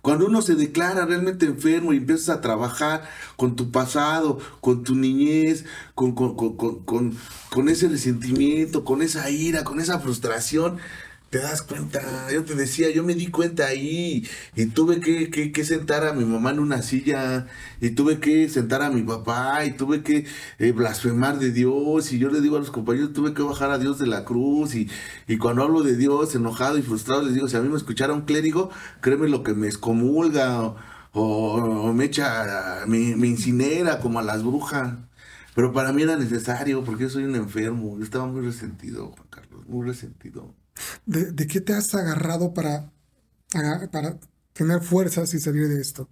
Cuando uno se declara realmente enfermo y empiezas a trabajar con tu pasado, con tu niñez, con, con, con, con ese resentimiento, con esa ira, con esa frustración, te das cuenta, yo te decía, yo me di cuenta ahí y tuve que, que, sentar a mi mamá en una silla y tuve que sentar a mi papá y tuve que eh, blasfemar de Dios y yo le digo a los compañeros, tuve que bajar a Dios de la cruz y, y cuando hablo de Dios enojado y frustrado les digo, si a mí me escuchara un clérigo, créeme lo que me excomulga o, me echa, me, me incinera como a las brujas. Pero para mí era necesario porque yo soy un enfermo, yo estaba muy resentido, Juan Carlos, muy resentido. ¿De, qué te has agarrado para, para tener fuerzas y salir de esto?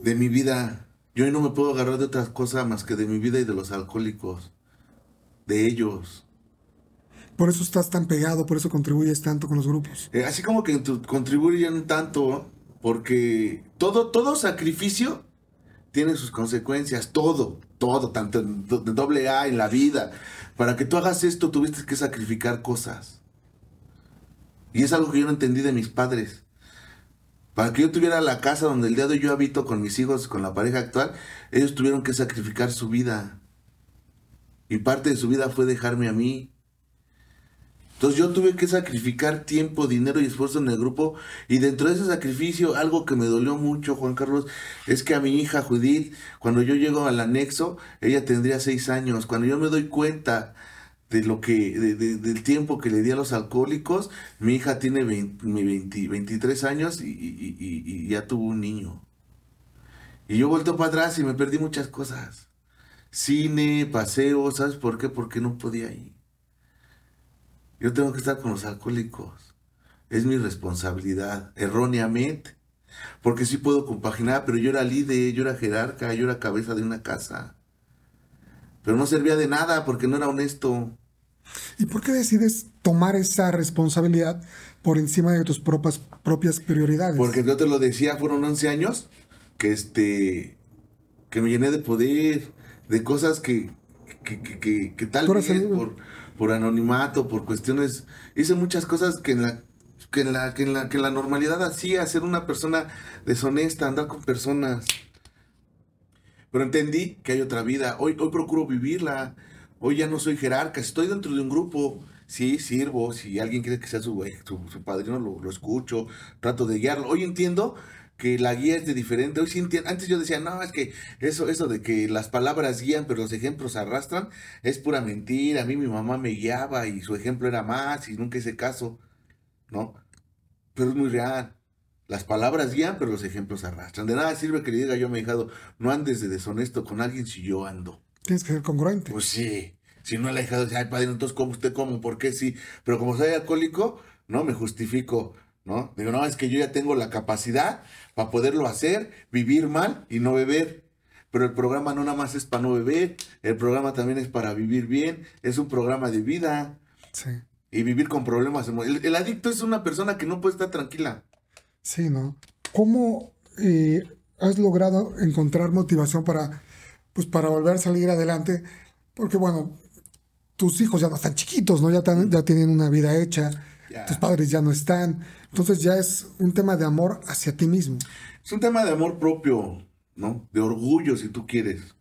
De mi vida. Yo no me puedo agarrar de otras cosas más que de mi vida y de los alcohólicos. De ellos. Por eso estás tan pegado, por eso contribuyes tanto con los grupos. Eh, así como que contribuyen tanto, porque todo, todo sacrificio tiene sus consecuencias, todo, todo, tanto de doble A en la vida. Para que tú hagas esto tuviste que sacrificar cosas. Y es algo que yo no entendí de mis padres. Para que yo tuviera la casa donde el día de hoy yo habito con mis hijos, con la pareja actual, ellos tuvieron que sacrificar su vida. Y parte de su vida fue dejarme a mí. Entonces yo tuve que sacrificar tiempo, dinero y esfuerzo en el grupo. Y dentro de ese sacrificio, algo que me dolió mucho, Juan Carlos, es que a mi hija Judith, cuando yo llego al anexo, ella tendría seis años. Cuando yo me doy cuenta de lo que, del tiempo que le di a los alcohólicos, mi hija tiene 23 años y, ya tuvo un niño. Y yo vuelto para atrás y me perdí muchas cosas. Cine, paseo, ¿sabes por qué? Porque no podía ir. Yo tengo que estar con los alcohólicos. Es mi responsabilidad, erróneamente. Porque sí puedo compaginar, pero yo era líder, yo era jerarca, yo era cabeza de una casa. Pero no servía de nada porque no era honesto. ¿Y por qué decides tomar esa responsabilidad por encima de tus propias, propias prioridades? Porque yo te lo decía, fueron 11 años que, este, que me llené de poder, de cosas que, que, tal vez por, por anonimato, por cuestiones, hice muchas cosas que en la que en la, que en la, que la normalidad hacía, ser una persona deshonesta, andar con personas. Pero entendí que hay otra vida. Hoy, hoy procuro vivirla. Hoy ya no soy jerarca, estoy dentro de un grupo, sí, sirvo, si alguien quiere que sea su, su, padrino, lo, escucho, trato de guiarlo. Hoy entiendo que la guía es de diferente. Hoy sí entiendo. Antes yo decía, no, es que eso, eso de que las palabras guían, pero los ejemplos arrastran, es pura mentira. A mí mi mamá me guiaba y su ejemplo era más y nunca hice caso, ¿no? Pero es muy real. Las palabras guían, pero los ejemplos arrastran. De nada sirve que le diga yo a mi hijado, no andes de deshonesto con alguien si yo ando. Tienes que ser congruente. Pues sí. Si no, el ahijado dice, ay, padre, entonces, ¿cómo usted cómo? ¿Por qué sí? Pero como soy alcohólico, no me justifico, ¿no? Digo, no, es que yo ya tengo la capacidad para poderlo hacer, vivir mal y no beber. Pero el programa no nada más es para no beber, el programa también es para vivir bien, es un programa de vida. Sí. Y vivir con problemas. El, el adicto es una persona que no puede estar tranquila. Sí, ¿no? ¿Cómo eh, has logrado encontrar motivación para pues para volver a salir adelante, porque bueno, tus hijos ya no están chiquitos, ¿no? Ya, ya tienen una vida hecha. Tus padres ya no están. Entonces ya es un tema de amor hacia ti mismo. Es un tema de amor propio, ¿no? De orgullo, si tú quieres.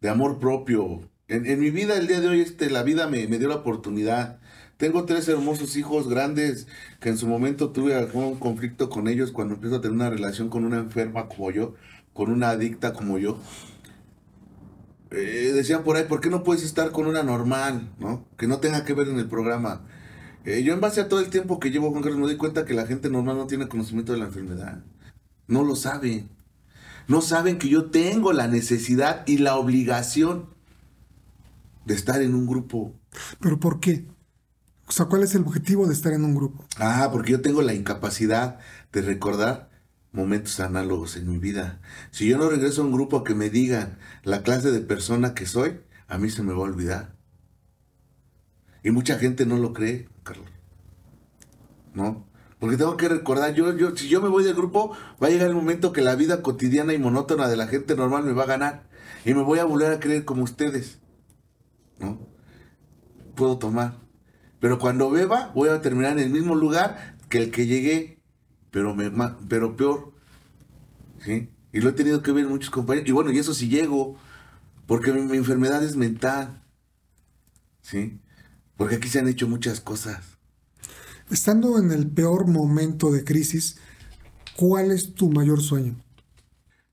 De amor propio. En, en mi vida, el día de hoy, este, la vida me, me dio la oportunidad. Tengo tres hermosos hijos grandes que en su momento tuve algún conflicto con ellos cuando empiezo a tener una relación con una enferma como yo, con una adicta como yo. Eh, decían por ahí, ¿por qué no puedes estar con una normal, ¿no? Que no tenga que ver en el programa. Eh, yo en base a todo el tiempo que llevo Juan Carlos me doy cuenta que la gente normal no tiene conocimiento de la enfermedad. No lo saben. No saben que yo tengo la necesidad y la obligación de estar en un grupo. ¿Pero por qué? O sea, ¿cuál es el objetivo de estar en un grupo? Ah, porque yo tengo la incapacidad de recordar momentos análogos en mi vida. Si yo no regreso a un grupo que me digan la clase de persona que soy, a mí se me va a olvidar. Y mucha gente no lo cree, Carlos. ¿No? Porque tengo que recordar, yo, yo, si yo me voy del grupo, va a llegar el momento que la vida cotidiana y monótona de la gente normal me va a ganar. Y me voy a volver a creer como ustedes. ¿No? Puedo tomar. Pero cuando beba, voy a terminar en el mismo lugar que el que llegué. Pero, me, pero peor. ¿Sí? Y lo he tenido que ver en muchos compañeros. Y bueno, y eso sí llego. Porque mi, mi enfermedad es mental. ¿Sí? Porque aquí se han hecho muchas cosas. Estando en el peor momento de crisis, ¿cuál es tu mayor sueño?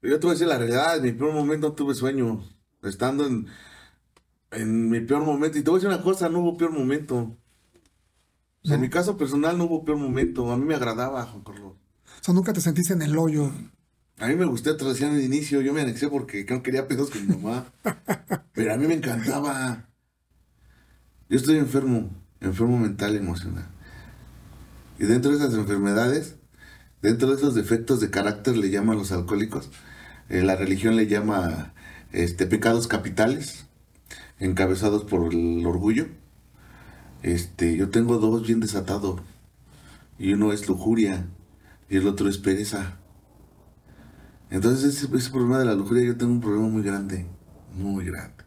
Yo te voy a decir la realidad, en mi peor momento no tuve sueño. Estando en, en mi peor momento. Y te voy a decir una cosa, no hubo peor momento. O sea, en mi caso personal no hubo peor momento. A mí me agradaba, Juan Carlos. O sea, nunca te sentiste en el hoyo. A mí me gustó, en el inicio, yo me anexé porque no quería pedos con mi mamá. Pero a mí me encantaba. Yo estoy enfermo, enfermo mental y emocional. Y dentro de esas enfermedades, dentro de esos defectos de carácter le llaman los alcohólicos, eh, la religión le llama este, pecados capitales, encabezados por el orgullo. Este, yo tengo dos bien desatados. Y uno es lujuria y el otro es pereza. Entonces ese, problema de la lujuria yo tengo un problema muy grande, muy grande.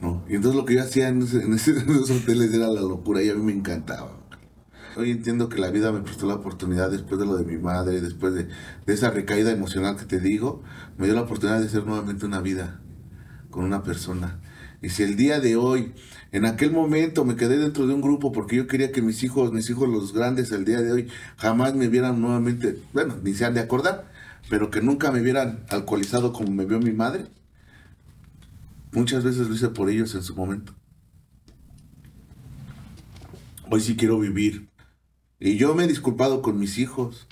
¿no? Y entonces lo que yo hacía en, ese- esos hoteles era la locura y a mí me encantaba. Hoy entiendo que la vida me prestó la oportunidad después de lo de mi madre, después de, de esa recaída emocional que te digo, me dio la oportunidad de ser nuevamente una vida con una persona. Y si el día de hoy, en aquel momento me quedé dentro de un grupo porque yo quería que mis hijos, mis hijos los grandes, el día de hoy, jamás me vieran nuevamente, bueno, ni se han de acordar, pero que nunca me vieran alcoholizado como me vio mi madre. Muchas veces lo hice por ellos en su momento. Hoy sí quiero vivir. Y yo me he disculpado con mis hijos.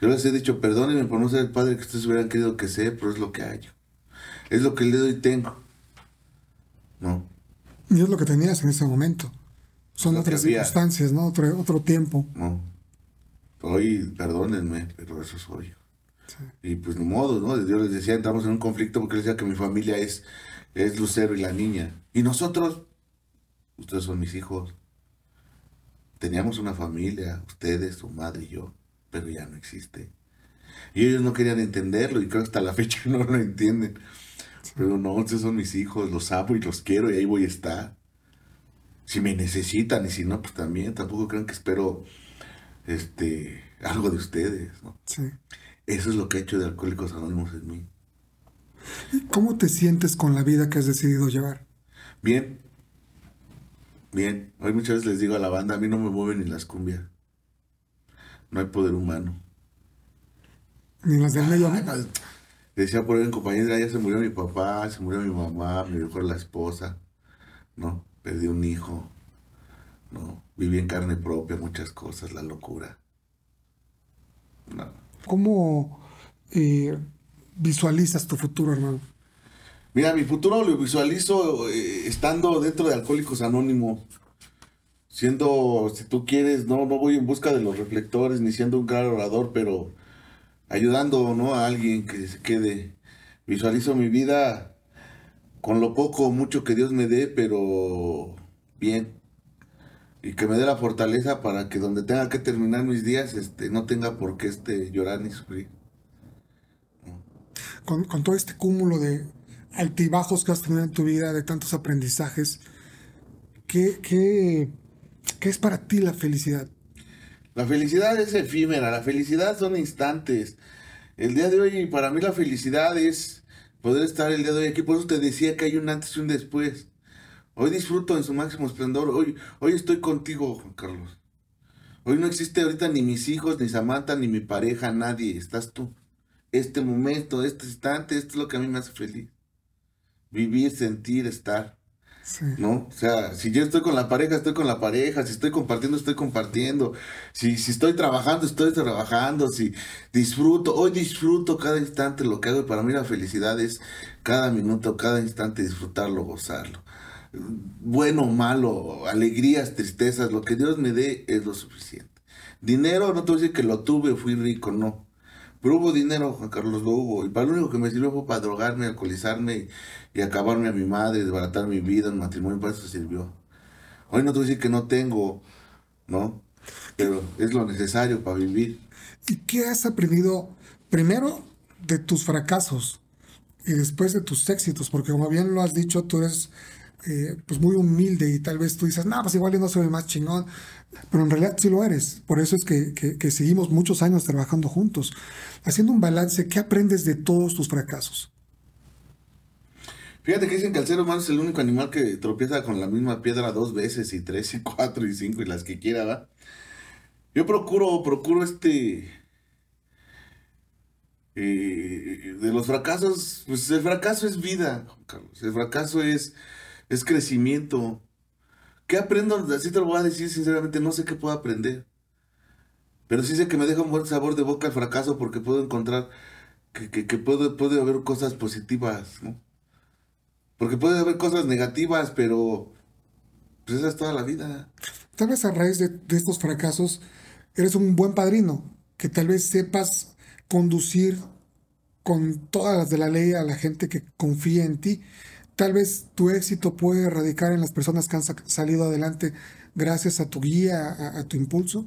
Yo les he dicho, perdónenme por no ser el padre que ustedes hubieran querido que sea, pero es lo que hay. Es lo que de hoy tengo. ¿No? Y es lo que tenías en ese momento. Son otras circunstancias, ¿no? Otro, otro tiempo. ¿No? Hoy, perdónenme, pero eso soy yo. Y pues ni modo, ¿no? Yo les decía, entramos en un conflicto porque les decía que mi familia es, es Lucero y la niña. Y nosotros, ustedes son mis hijos. Teníamos una familia, ustedes, su madre y yo, pero ya no existe. Y ellos no querían entenderlo y creo que hasta la fecha no lo entienden. Pero no, ustedes son mis hijos, los amo y los quiero y ahí voy a estar. Si me necesitan y si no, pues también. Tampoco crean que espero este algo de ustedes, ¿no? Sí. Eso es lo que ha hecho de Alcohólicos Anónimos en mí. ¿Cómo te sientes con la vida que has decidido llevar? Bien. Bien. Hoy muchas veces les digo a la banda, a mí no me mueven ni las cumbias. No hay poder humano. Ni las del medio. Decía por ahí en compañera, ya se murió mi papá, se murió mi mamá, me dejó la esposa, ¿no? Perdí un hijo, ¿no? Viví en carne propia muchas cosas, la locura. No. ¿Cómo eh, visualizas tu futuro, hermano? Mira, mi futuro lo visualizo eh, estando dentro de Alcohólicos Anónimos. Siendo, si tú quieres, no, no voy en busca de los reflectores ni siendo un gran orador, pero ayudando ¿no? a alguien que se quede. Visualizo mi vida con lo poco o mucho que Dios me dé, pero bien. Y que me dé la fortaleza para que donde tenga que terminar mis días, este, no tenga por qué este, llorar ni sufrir. Con, con todo este cúmulo de altibajos que has tenido en tu vida, de tantos aprendizajes, ¿qué, qué, qué es para ti la felicidad? La felicidad es efímera, la felicidad son instantes. El día de hoy, para mí la felicidad es poder estar el día de hoy aquí. Por eso te decía que hay un antes y un después. Hoy disfruto en su máximo esplendor. Hoy, hoy estoy contigo, Juan Carlos. Hoy no existe ahorita ni mis hijos, ni Samantha, ni mi pareja, nadie. Estás tú. Este momento, este instante, esto es lo que a mí me hace feliz. Vivir, sentir, estar. ¿No? O sea, si yo estoy con la pareja, estoy con la pareja, si estoy compartiendo, estoy compartiendo, si, si estoy trabajando, estoy trabajando, si disfruto, hoy disfruto cada instante lo que hago y para mí la felicidad es cada minuto, cada instante disfrutarlo, gozarlo. Bueno, malo, alegrías, tristezas, lo que Dios me dé es lo suficiente. Dinero, no te voy a decir que lo tuve, fui rico, no. Pero hubo dinero, Juan Carlos, lo hubo. Y para lo único que me sirvió fue para drogarme, alcoholizarme y, acabarme a mi madre, desbaratar mi vida, el matrimonio, para eso sirvió. Hoy no te voy a decir que no tengo, ¿no? Pero es lo necesario para vivir. ¿Y qué has aprendido primero de tus fracasos y después de tus éxitos? Porque como bien lo has dicho, tú eres eh, pues muy humilde y tal vez tú dices, no, pues igual yo no soy más chingón, pero en realidad sí lo eres. Por eso es que, que, seguimos muchos años trabajando juntos, haciendo un balance. ¿Qué aprendes de todos tus fracasos? Fíjate que dicen que el ser humano es el único animal que tropieza con la misma piedra dos veces y tres y cuatro y cinco y las que quiera, ¿va? Yo procuro, procuro este... Eh, de los fracasos, pues el fracaso es vida, Carlos. El fracaso es es crecimiento. ¿Qué aprendo? Así te lo voy a decir sinceramente, no sé qué puedo aprender. Pero sí sé que me deja un buen sabor de boca el fracaso porque puedo encontrar que, que, puede, haber cosas positivas, ¿no? Porque puede haber cosas negativas, pero pues esa es toda la vida. Tal vez a raíz de, de estos fracasos eres un buen padrino, que tal vez sepas conducir con todas las de la ley a la gente que confía en ti Tal vez tu éxito puede radicar en las personas que han salido adelante gracias a tu guía, a, tu impulso.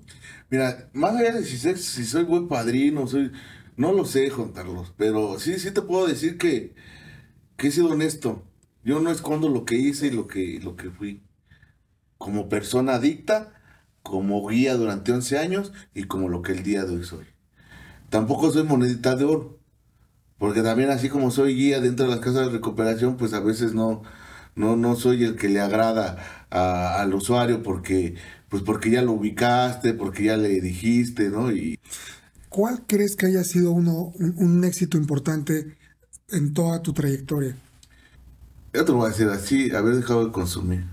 Mira, más allá de si, si soy buen padrino, soy, no lo sé, Juan Carlos, pero sí, sí te puedo decir que, que he sido honesto. Yo no escondo lo que hice y lo que, lo que fui. Como persona adicta, como guía durante 11 años y como lo que el día de hoy soy. Tampoco soy monedita de oro. Porque también así como soy guía dentro de las casas de recuperación, pues a veces no, no, no soy el que le agrada al usuario porque, pues porque ya lo ubicaste, porque ya le dijiste, ¿no? Y... ¿Cuál crees que haya sido uno, un, éxito importante en toda tu trayectoria? Yo te lo voy a decir así, haber dejado de consumir.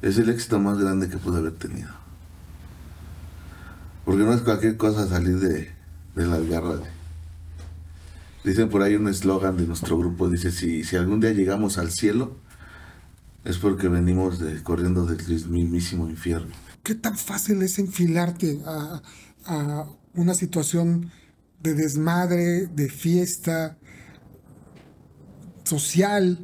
Es el éxito más grande que pude haber tenido. Porque no es cualquier cosa salir de, de las garras Dicen por ahí un eslogan de nuestro grupo, dice, si, si algún día llegamos al cielo, es porque venimos de, corriendo del mismísimo infierno. ¿Qué tan fácil es enfilarte a, una situación de desmadre, de fiesta social,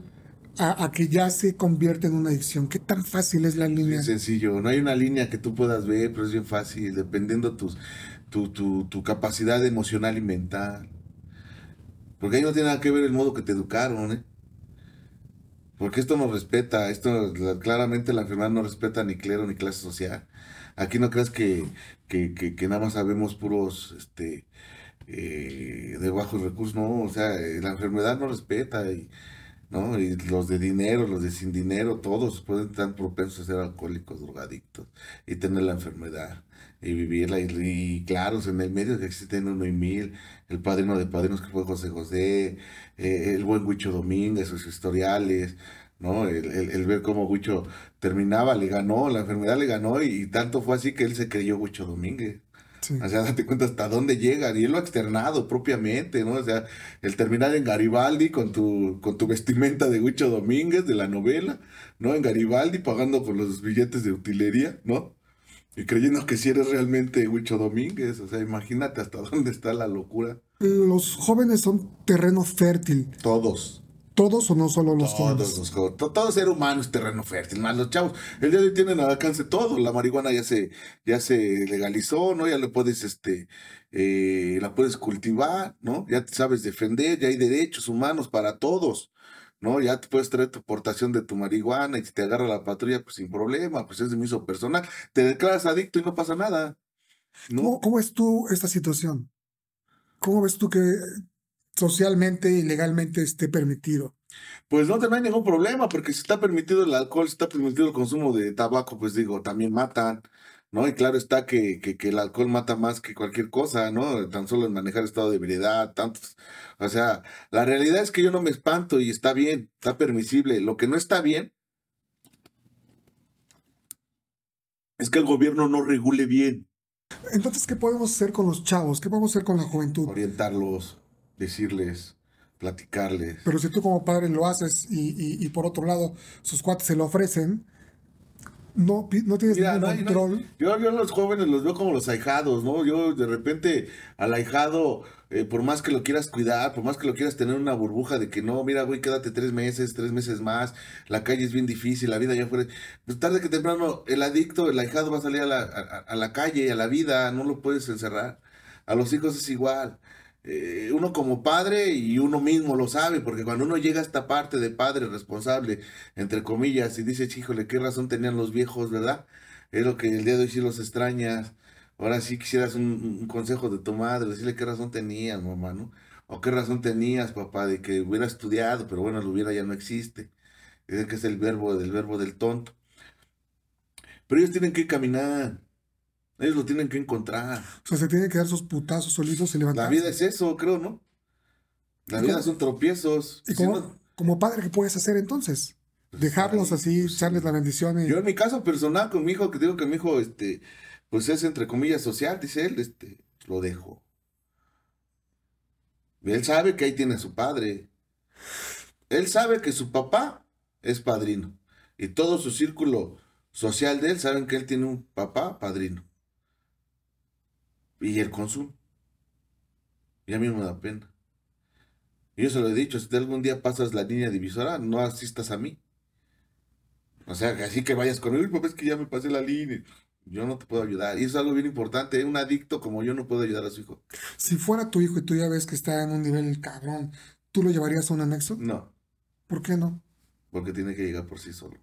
a, que ya se convierte en una adicción? ¿Qué tan fácil es la línea? Es sencillo, no hay una línea que tú puedas ver, pero es bien fácil, dependiendo tus, tu, tu, tu capacidad emocional y mental. Porque ahí no tiene nada que ver el modo que te educaron, ¿eh? Porque esto no respeta, esto claramente la enfermedad no respeta ni clero ni clase social. Aquí no creas que, que, nada más sabemos puros este, eh, de bajos recursos, no, o sea, eh, la enfermedad no respeta y, ¿no? y los de dinero, los de sin dinero, todos pueden estar propensos a ser alcohólicos, drogadictos y tener la enfermedad y vivirla. Y, claro, en el medio que existen uno y mil, el padrino de padrinos que fue José José, eh, el buen Huicho Domínguez, sus historiales, ¿no? El, ver cómo Huicho terminaba, le ganó, la enfermedad le ganó y, tanto fue así que él se creyó Huicho Domínguez. O sea, date cuenta hasta dónde llega, y él lo ha externado propiamente, ¿no? O sea, el terminar en Garibaldi con tu, con tu vestimenta de Huicho Domínguez de la novela, ¿no? En Garibaldi pagando por los billetes de utilería, ¿no? Y creyendo que si eres realmente Huicho Domínguez, o sea, imagínate hasta dónde está la locura. Los jóvenes son terreno fértil. Todos. ¿Todos o no solo los jóvenes? Los jóvenes. Todo ser humano es terreno fértil, más los chavos. El día de hoy tienen al alcance todo. La marihuana ya se, ya se legalizó, ¿no? Ya le puedes, este, eh, la puedes cultivar, ¿no? Ya te sabes defender, ya hay derechos humanos para todos. ¿No? Ya te puedes traer tu portación de tu marihuana y si te agarra la patrulla, pues sin problema, pues es de mi uso personal. Te declaras adicto y no pasa nada. ¿no? ¿Cómo, cómo ves tú esta situación? ¿Cómo ves tú que socialmente y legalmente esté permitido? Pues no te hay ningún problema, porque si está permitido el alcohol, si está permitido el consumo de tabaco, pues digo, también matan, ¿no? Y claro está que, que, que el alcohol mata más que cualquier cosa, ¿no? Tan solo en manejar estado de ebriedad, tantos. O sea, la realidad es que yo no me espanto y está bien, está permisible. Lo que no está bien es que el gobierno no regule bien, Entonces, ¿qué podemos hacer con los chavos? ¿Qué podemos hacer con la juventud? orientarlos, decirles, platicarles. Pero si tú como padre lo haces y, y- y por otro lado sus cuates se lo ofrecen, no, no tienes Mira, ningún no no control. yo, yo a los jóvenes los veo como los ahijados, ¿no? Yo de repente al ahijado, eh, por más que lo quieras cuidar, por más que lo quieras tener una burbuja de que no, mira, güey, quédate tres meses, tres meses más, la calle es bien difícil, la vida ya fuera. Pues tarde que temprano, el adicto, el ahijado va a salir a la, a- a la calle, a la vida, no lo puedes encerrar. A los hijos es igual. Eh, uno como padre y uno mismo lo sabe, porque cuando uno llega a esta parte de padre responsable, entre comillas, y dices, híjole, qué razón tenían los viejos, ¿verdad? Es lo que el día de hoy sí los extrañas. Ahora sí quisieras un, un consejo de tu madre, decirle qué razón tenías, mamá, ¿no? O qué razón tenías, papá, de que hubiera estudiado, pero bueno, lo hubiera ya no existe. Dicen que es el verbo del verbo del tonto. Pero ellos tienen que caminar. Ellos lo tienen que encontrar. O sea, se tienen que dar sus putazos solitos y La levantarse. vida es eso, creo, ¿no? La ¿Y vida son tropiezos. ¿Y Si como, no- como padre, qué puedes hacer entonces? Dejarlos ahí, así, pues, echarles la bendición y... Yo en mi caso personal con mi hijo, que digo que mi hijo, este, pues es entre comillas social, dice él, este, lo dejo. Él sabe que ahí tiene a su padre. Él sabe que su papá es padrino. Y todo su círculo social de él saben que él tiene un papá padrino. Y el consumo. Y a mí me da pena. Y yo se lo he dicho, si algún día pasas la línea divisora, no asistas a mí. O sea, que así que vayas conmigo, "Uy, papá, es que ya me pasé la línea. Yo no te puedo ayudar. Y eso es algo bien importante. Un adicto como yo no puedo ayudar a su hijo. Si fuera tu hijo y tú ya ves que está en un nivel cabrón, ¿tú lo llevarías a un anexo? No, ¿Por qué no? porque tiene que llegar por sí solo.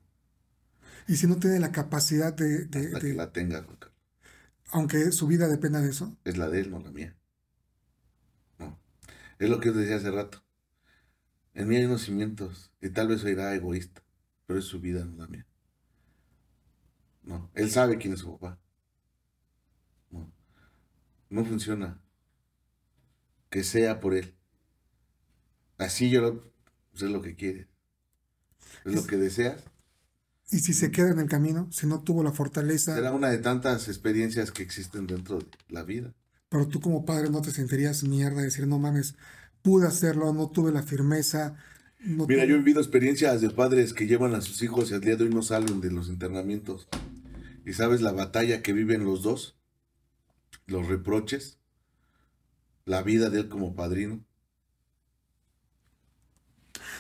Y si no tiene la capacidad de, de- Hasta de- que la tenga, Juan Carlos. Aunque su vida dependa de eso, Es la de él, no la mía. No. Es lo que yo decía hace rato. En mí hay unos cimientos. Y tal vez será egoísta. Pero es su vida, no la mía. No. Él sabe quién es su papá. No. No funciona. Que sea por él. Así yo lo, pues es lo que quiere. Es lo que deseas. Y si se queda en el camino, si no tuvo la fortaleza, Será una de tantas experiencias que existen dentro de la vida. pero tú como padre no te sentirías mierda de decir, no mames, pude hacerlo, no tuve la firmeza, no Mira, tuve- yo he vivido experiencias de padres que llevan a sus hijos y al día de hoy no salen de los internamientos. ¿Y sabes la batalla que viven los dos? Los reproches, la vida de él como padrino.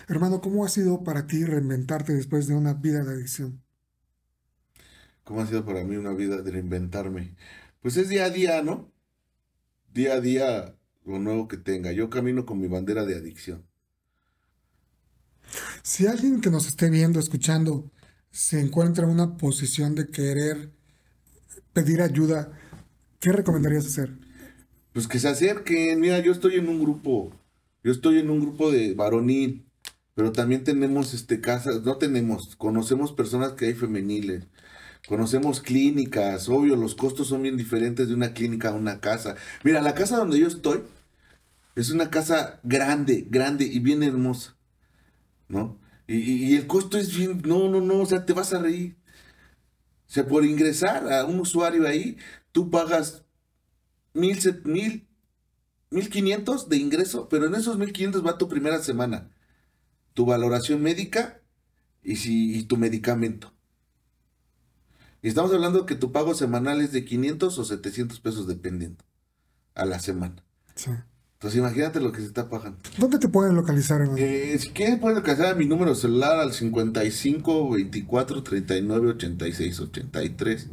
Hermano, ¿cómo ha sido para ti reinventarte después de una vida de adicción? ¿Cómo ha sido para mí una vida de reinventarme? Pues es día a día, ¿no? Día a día lo nuevo que tenga. Yo camino con mi bandera de adicción. Si alguien que nos esté viendo, escuchando, se encuentra en una posición de querer pedir ayuda, ¿qué recomendarías hacer? Pues que se acerquen. Mira, yo estoy en un grupo. Yo estoy en un grupo de varonil. Pero también tenemos este casas, no tenemos, conocemos personas que hay femeniles. Conocemos clínicas, obvio, los costos son bien diferentes de una clínica a una casa. Mira, la casa donde yo estoy es una casa grande, grande y bien hermosa, ¿no? Y, y- y el costo es bien, no, no, no, o sea, te vas a reír. O sea, por ingresar a un usuario ahí, tú pagas mil, mil, mil quinientos de ingreso, pero en esos mil quinientos va tu primera semana, tu valoración médica y, si, y tu medicamento. Y estamos hablando que tu pago semanal es de 500 o 700 pesos dependiendo a la semana. Sí. Entonces imagínate lo que se está pagando. ¿Dónde te pueden localizar? Eh, si quieres pueden alcanzar a mi número celular al 55 24 39 86 83.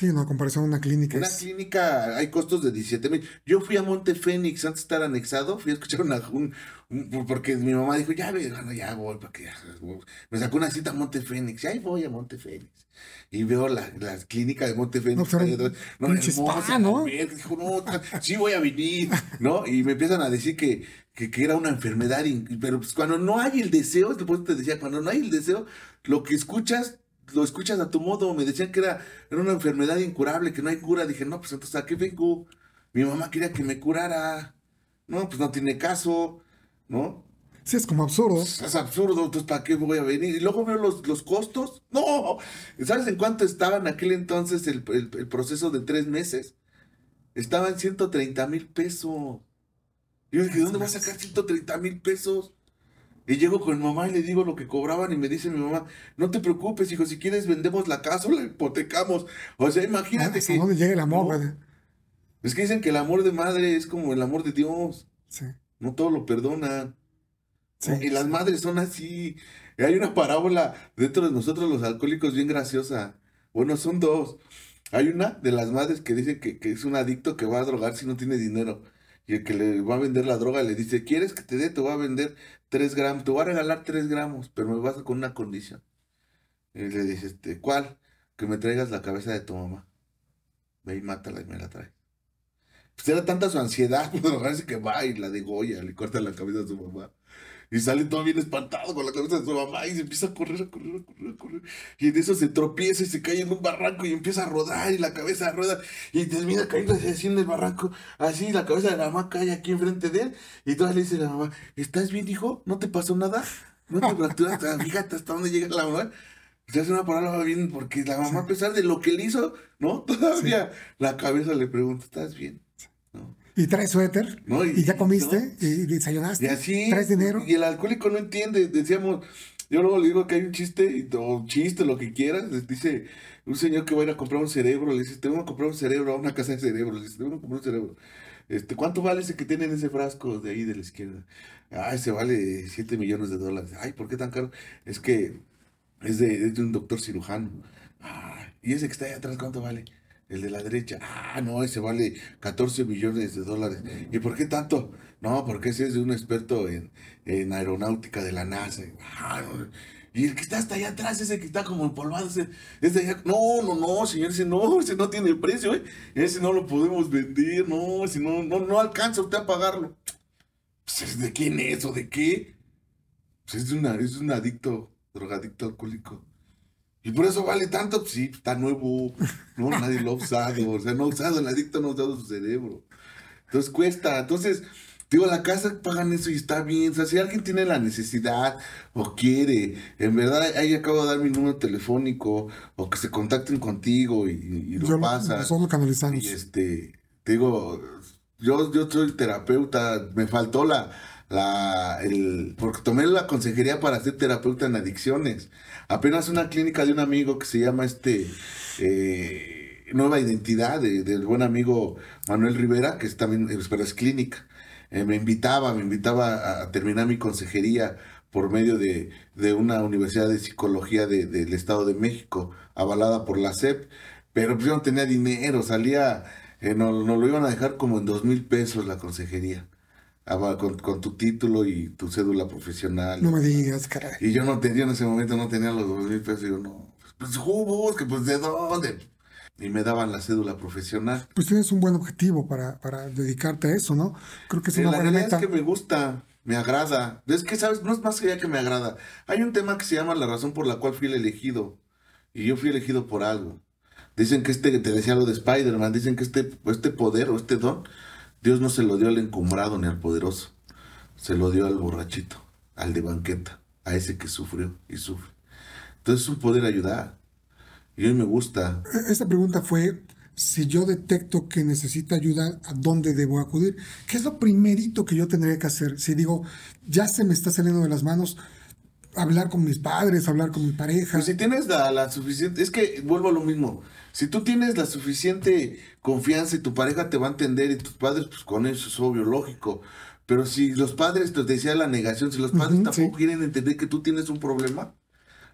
Sí, no, comparación a una clínica. Una es- clínica, hay costos de 17 mil. Yo fui a Monte Fénix antes de estar anexado, fui a escuchar una, un, un- porque mi mamá dijo, ya bueno, ya voy, para que ya, me sacó una cita a Monte Fénix, y ahí voy a Monte Fénix. Y veo la, la clínica de Monte Fénix. No, pero ahí atrás. no, hermosa, spa, ¿no? Dijo, no, sí voy a venir, ¿no? Y me empiezan a decir que, que, que era una enfermedad, pero pues cuando no hay el deseo, después te decía, cuando no hay el deseo, lo que escuchas, lo escuchas a tu modo. Me decían que era, era una enfermedad incurable, que no hay cura. Dije, no, pues entonces, ¿a qué vengo? Mi mamá quería que me curara. No, pues no tiene caso, ¿no? Sí, es como absurdo. Pues, es absurdo, entonces ¿para qué voy a venir? Y luego veo los, los costos. No, ¿sabes en cuánto estaba en aquel entonces el, el- el proceso de tres meses? Estaba en 130 mil pesos. Yo dije, ¿dónde vas a sacar 130 mil pesos? Y llego con mi mamá y le digo lo que cobraban y me dice mi mamá, no te preocupes, hijo, si quieres vendemos la casa o la hipotecamos. O sea, imagínate ¿Hasta que... dónde llega el amor, No? Es que dicen que el amor de madre es como el amor de Dios. Sí, No todo lo perdonan. sí. Y las madres son así. Y Hay una parábola dentro de nosotros los alcohólicos bien graciosa. Bueno, son dos. Hay una de las madres que dicen que, que es un adicto que va a drogar si no tiene dinero. Y el que le va a vender la droga le dice, ¿quieres que te dé? Te voy a vender tres gramos, te voy a regalar tres gramos, pero me vas con una condición. Y le dice, este, ¿cuál? Que me traigas la cabeza de tu mamá. Ve y mátala y me la trae. Pues era tanta su ansiedad drogarse que va y la degolla, le corta la cabeza a su mamá. Y sale todo bien espantado con la cabeza de su mamá y se empieza a correr, a correr, a correr, a correr. Y en eso se tropieza y se cae en un barranco y empieza a rodar y la cabeza rueda y termina cayendo así en el barranco. Así la cabeza de la mamá cae aquí enfrente de él. Y entonces le dice la mamá, ¿estás bien, hijo? ¿No te pasó nada? ¿No te fracturaste? Ah, Fíjate hasta dónde llega la mamá. Se hace una palabra bien porque la mamá, a pesar de lo que le hizo, ¿no? Todavía la cabeza le pregunta, ¿estás bien? Y traes suéter. No, y- y, ya comiste. ¿no? Y desayunaste. Y así. Traes dinero. Y el alcohólico no entiende. Decíamos, yo luego le digo que hay un chiste, o chiste, lo que quieras. les Dice un señor que va a ir a comprar un cerebro. Le dice, te voy a comprar un cerebro a una casa de cerebros. Le dice, te voy a comprar un cerebro. Este, ¿Cuánto vale ese que tiene en ese frasco de ahí de la izquierda? Ah, ese vale 7 millones de dólares. Ay, ¿por qué tan caro? Es que es de, es de un doctor cirujano. Ah, ¿y ese que está ahí atrás cuánto vale? El de la derecha. Ah, no, ese vale 14 millones de dólares. ¿Y por qué tanto? No, porque ese es de un experto en, en aeronáutica de la NASA. Ah. Y el que está hasta allá atrás, ese que está como empolvado, ese, ese allá- No, no, no, señor, ese no, ese no tiene precio, ¿eh? Ese no lo podemos vender, no, ese no, no, no alcanza usted a pagarlo. Pues, ¿de quién es o de qué? Pues es, una, es un adicto, drogadicto alcohólico. Y por eso vale tanto, pues sí, está nuevo, no, nadie lo ha usado, o sea, no ha usado, el adicto no ha usado su cerebro. Entonces cuesta, entonces, digo, la casa pagan eso y está bien, o sea, si alguien tiene la necesidad o quiere, en verdad, ahí acabo de dar mi número telefónico, o que se contacten contigo y, y lo Yo pasa. nosotros lo canalizamos. Y este, te digo, yo, yo soy terapeuta, me faltó la, la, el, porque tomé la consejería para ser terapeuta en adicciones. Apenas una clínica de un amigo que se llama este, eh, Nueva Identidad, de- del buen amigo Manuel Rivera, que es también, eh, pero es clínica. Eh, me invitaba, me invitaba a, terminar mi consejería por medio de, de una universidad de psicología de- del Estado de México, avalada por la SEP, pero pues yo no tenía dinero, salía, eh, nos no lo iban a dejar como en dos mil pesos la consejería, con, con tu título y tu cédula profesional. No me digas, caray. Y yo no tenía en ese momento, no tenía los dos mil pesos, y yo no, pues que pues de dónde. Y me daban la cédula profesional. Pues tienes un buen objetivo para, para dedicarte a eso, ¿no? Creo que es Sí, una la buena realidad meta. es que me gusta, me agrada. Es que, ¿sabes? No es más allá que me agrada. Hay un tema que se llama la razón por la cual fui el elegido. Y yo fui elegido por algo. Dicen que este, te decía lo de Spider-Man, dicen que este, este poder o este don, Dios no se lo dio al encumbrado ni al poderoso. Se lo dio al borrachito, al de banqueta, a ese que sufrió y sufre. Entonces es un poder ayudar. Y mí me gusta. Esta pregunta fue si yo detecto que necesita ayuda, ¿a dónde debo acudir? ¿Qué es lo primerito que yo tendría que hacer? Si digo, ya se me está saliendo de las manos, hablar con mis padres, hablar con mi pareja. Pues si tienes la, la suficiente, es que vuelvo a lo mismo. Si tú tienes la suficiente confianza y tu pareja te va a entender y tus padres, pues con eso es obvio, lógico. Pero si los padres, te decía la negación, si los padres tampoco sí. quieren entender que tú tienes un problema,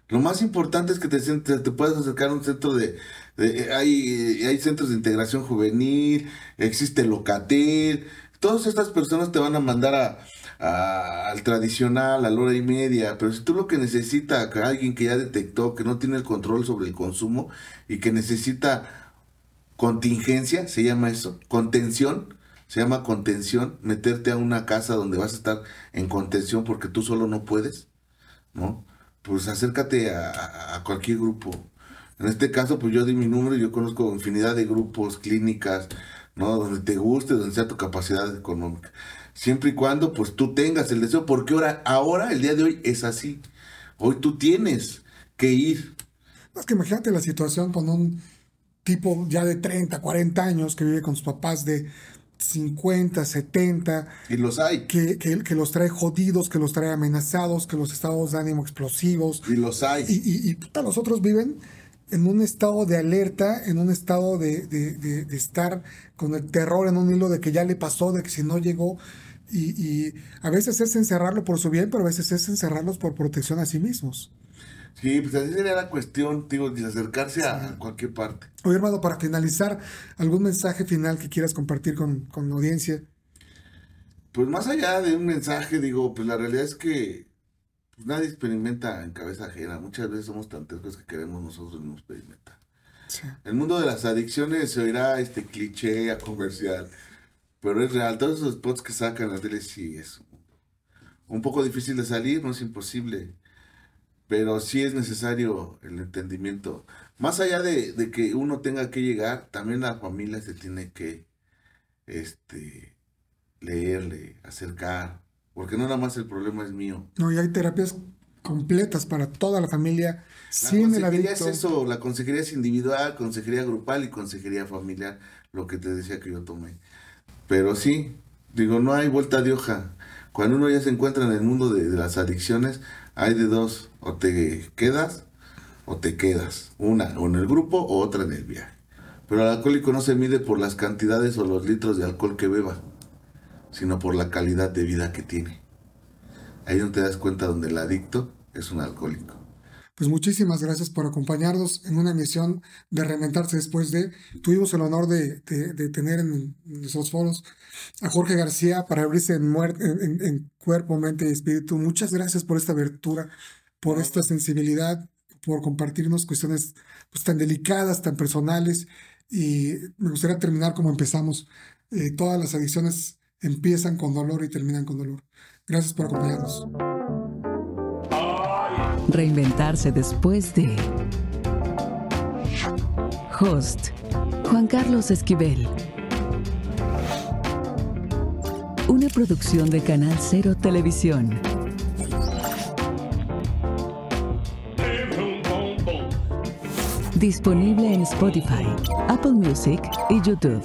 Lo más importante es que te, te, te puedas acercar a un centro de, de- hay, hay centros de integración juvenil, existe Locatel, todas estas personas te van a mandar a, a- al tradicional, a la hora y media, pero si tú lo que necesitas, alguien que ya detectó que no tiene el control sobre el consumo y que necesita contingencia, se llama eso, contención, se llama contención, meterte a una casa donde vas a estar en contención porque tú solo no puedes, ¿no? Pues acércate a, a- cualquier grupo. En este caso, pues yo di mi número yo conozco infinidad de grupos, clínicas, ¿no? Donde te guste, donde sea tu capacidad económica. Siempre y cuando, pues tú tengas el deseo, porque ahora, ahora, el día de hoy, es así. Hoy tú tienes que ir. Es que imagínate la situación con un tipo ya de 30, 40 años que vive con sus papás de 50, 70, Y los hay. que, que, que los trae jodidos, que los trae amenazados, que los estados de ánimo explosivos. Y los hay. Y, y, y puta, los otros viven en un estado de alerta, en un estado de, de- de- de estar con el terror en un hilo de que ya le pasó, de que si no llegó. Y, y a veces es encerrarlo por su bien, pero a veces es encerrarlos por protección a sí mismos. Sí, pues así sería la cuestión, digo, de acercarse a cualquier parte. Oye, hermano, para finalizar, ¿algún mensaje final que quieras compartir con, con la audiencia? Pues más allá de un mensaje, digo, pues la realidad es que pues, nadie experimenta en cabeza ajena. Muchas veces somos tan tercos que queremos nosotros mismos experimentar. Sí. El mundo de las adicciones se oirá este cliché a comercial, pero es real. Todos esos spots que sacan la tele sí es un poco difícil de salir, no es imposible, pero sí es necesario el entendimiento. Más allá de, de que uno tenga que llegar, también la familia se tiene que este, leerle, acercar, porque no nada más el problema es mío. No, y hay terapias completas para toda la familia, La sin el consejería es eso, la consejería es individual, consejería grupal y consejería familiar, lo que te decía que yo tomé. Pero sí, digo, no hay vuelta de hoja. Cuando uno ya se encuentra en el mundo de, las adicciones, hay de dos, o te quedas o te quedas. Una, o en el grupo o otra en el viaje. Pero el alcohólico no se mide por las cantidades o los litros de alcohol que beba, sino por la calidad de vida que tiene. Ahí donde te das cuenta donde el adicto es un alcohólico. Pues muchísimas gracias por acompañarnos en una emisión de Reinventarse después de. Tuvimos el honor de, de- de tener en, nuestros foros a Jorge García para abrirse en, muer- en- en- en cuerpo, mente y espíritu. Muchas gracias por esta abertura, por esta sensibilidad, por compartirnos cuestiones pues, tan delicadas, tan personales. Y me gustaría terminar como empezamos. Eh, todas las adicciones empiezan con dolor y terminan con dolor. Gracias por acompañarnos. Reinventarse después de. Host Juan Carlos Esquivel. Una producción de Canal Cero Televisión. Disponible en Spotify, Apple Music y YouTube.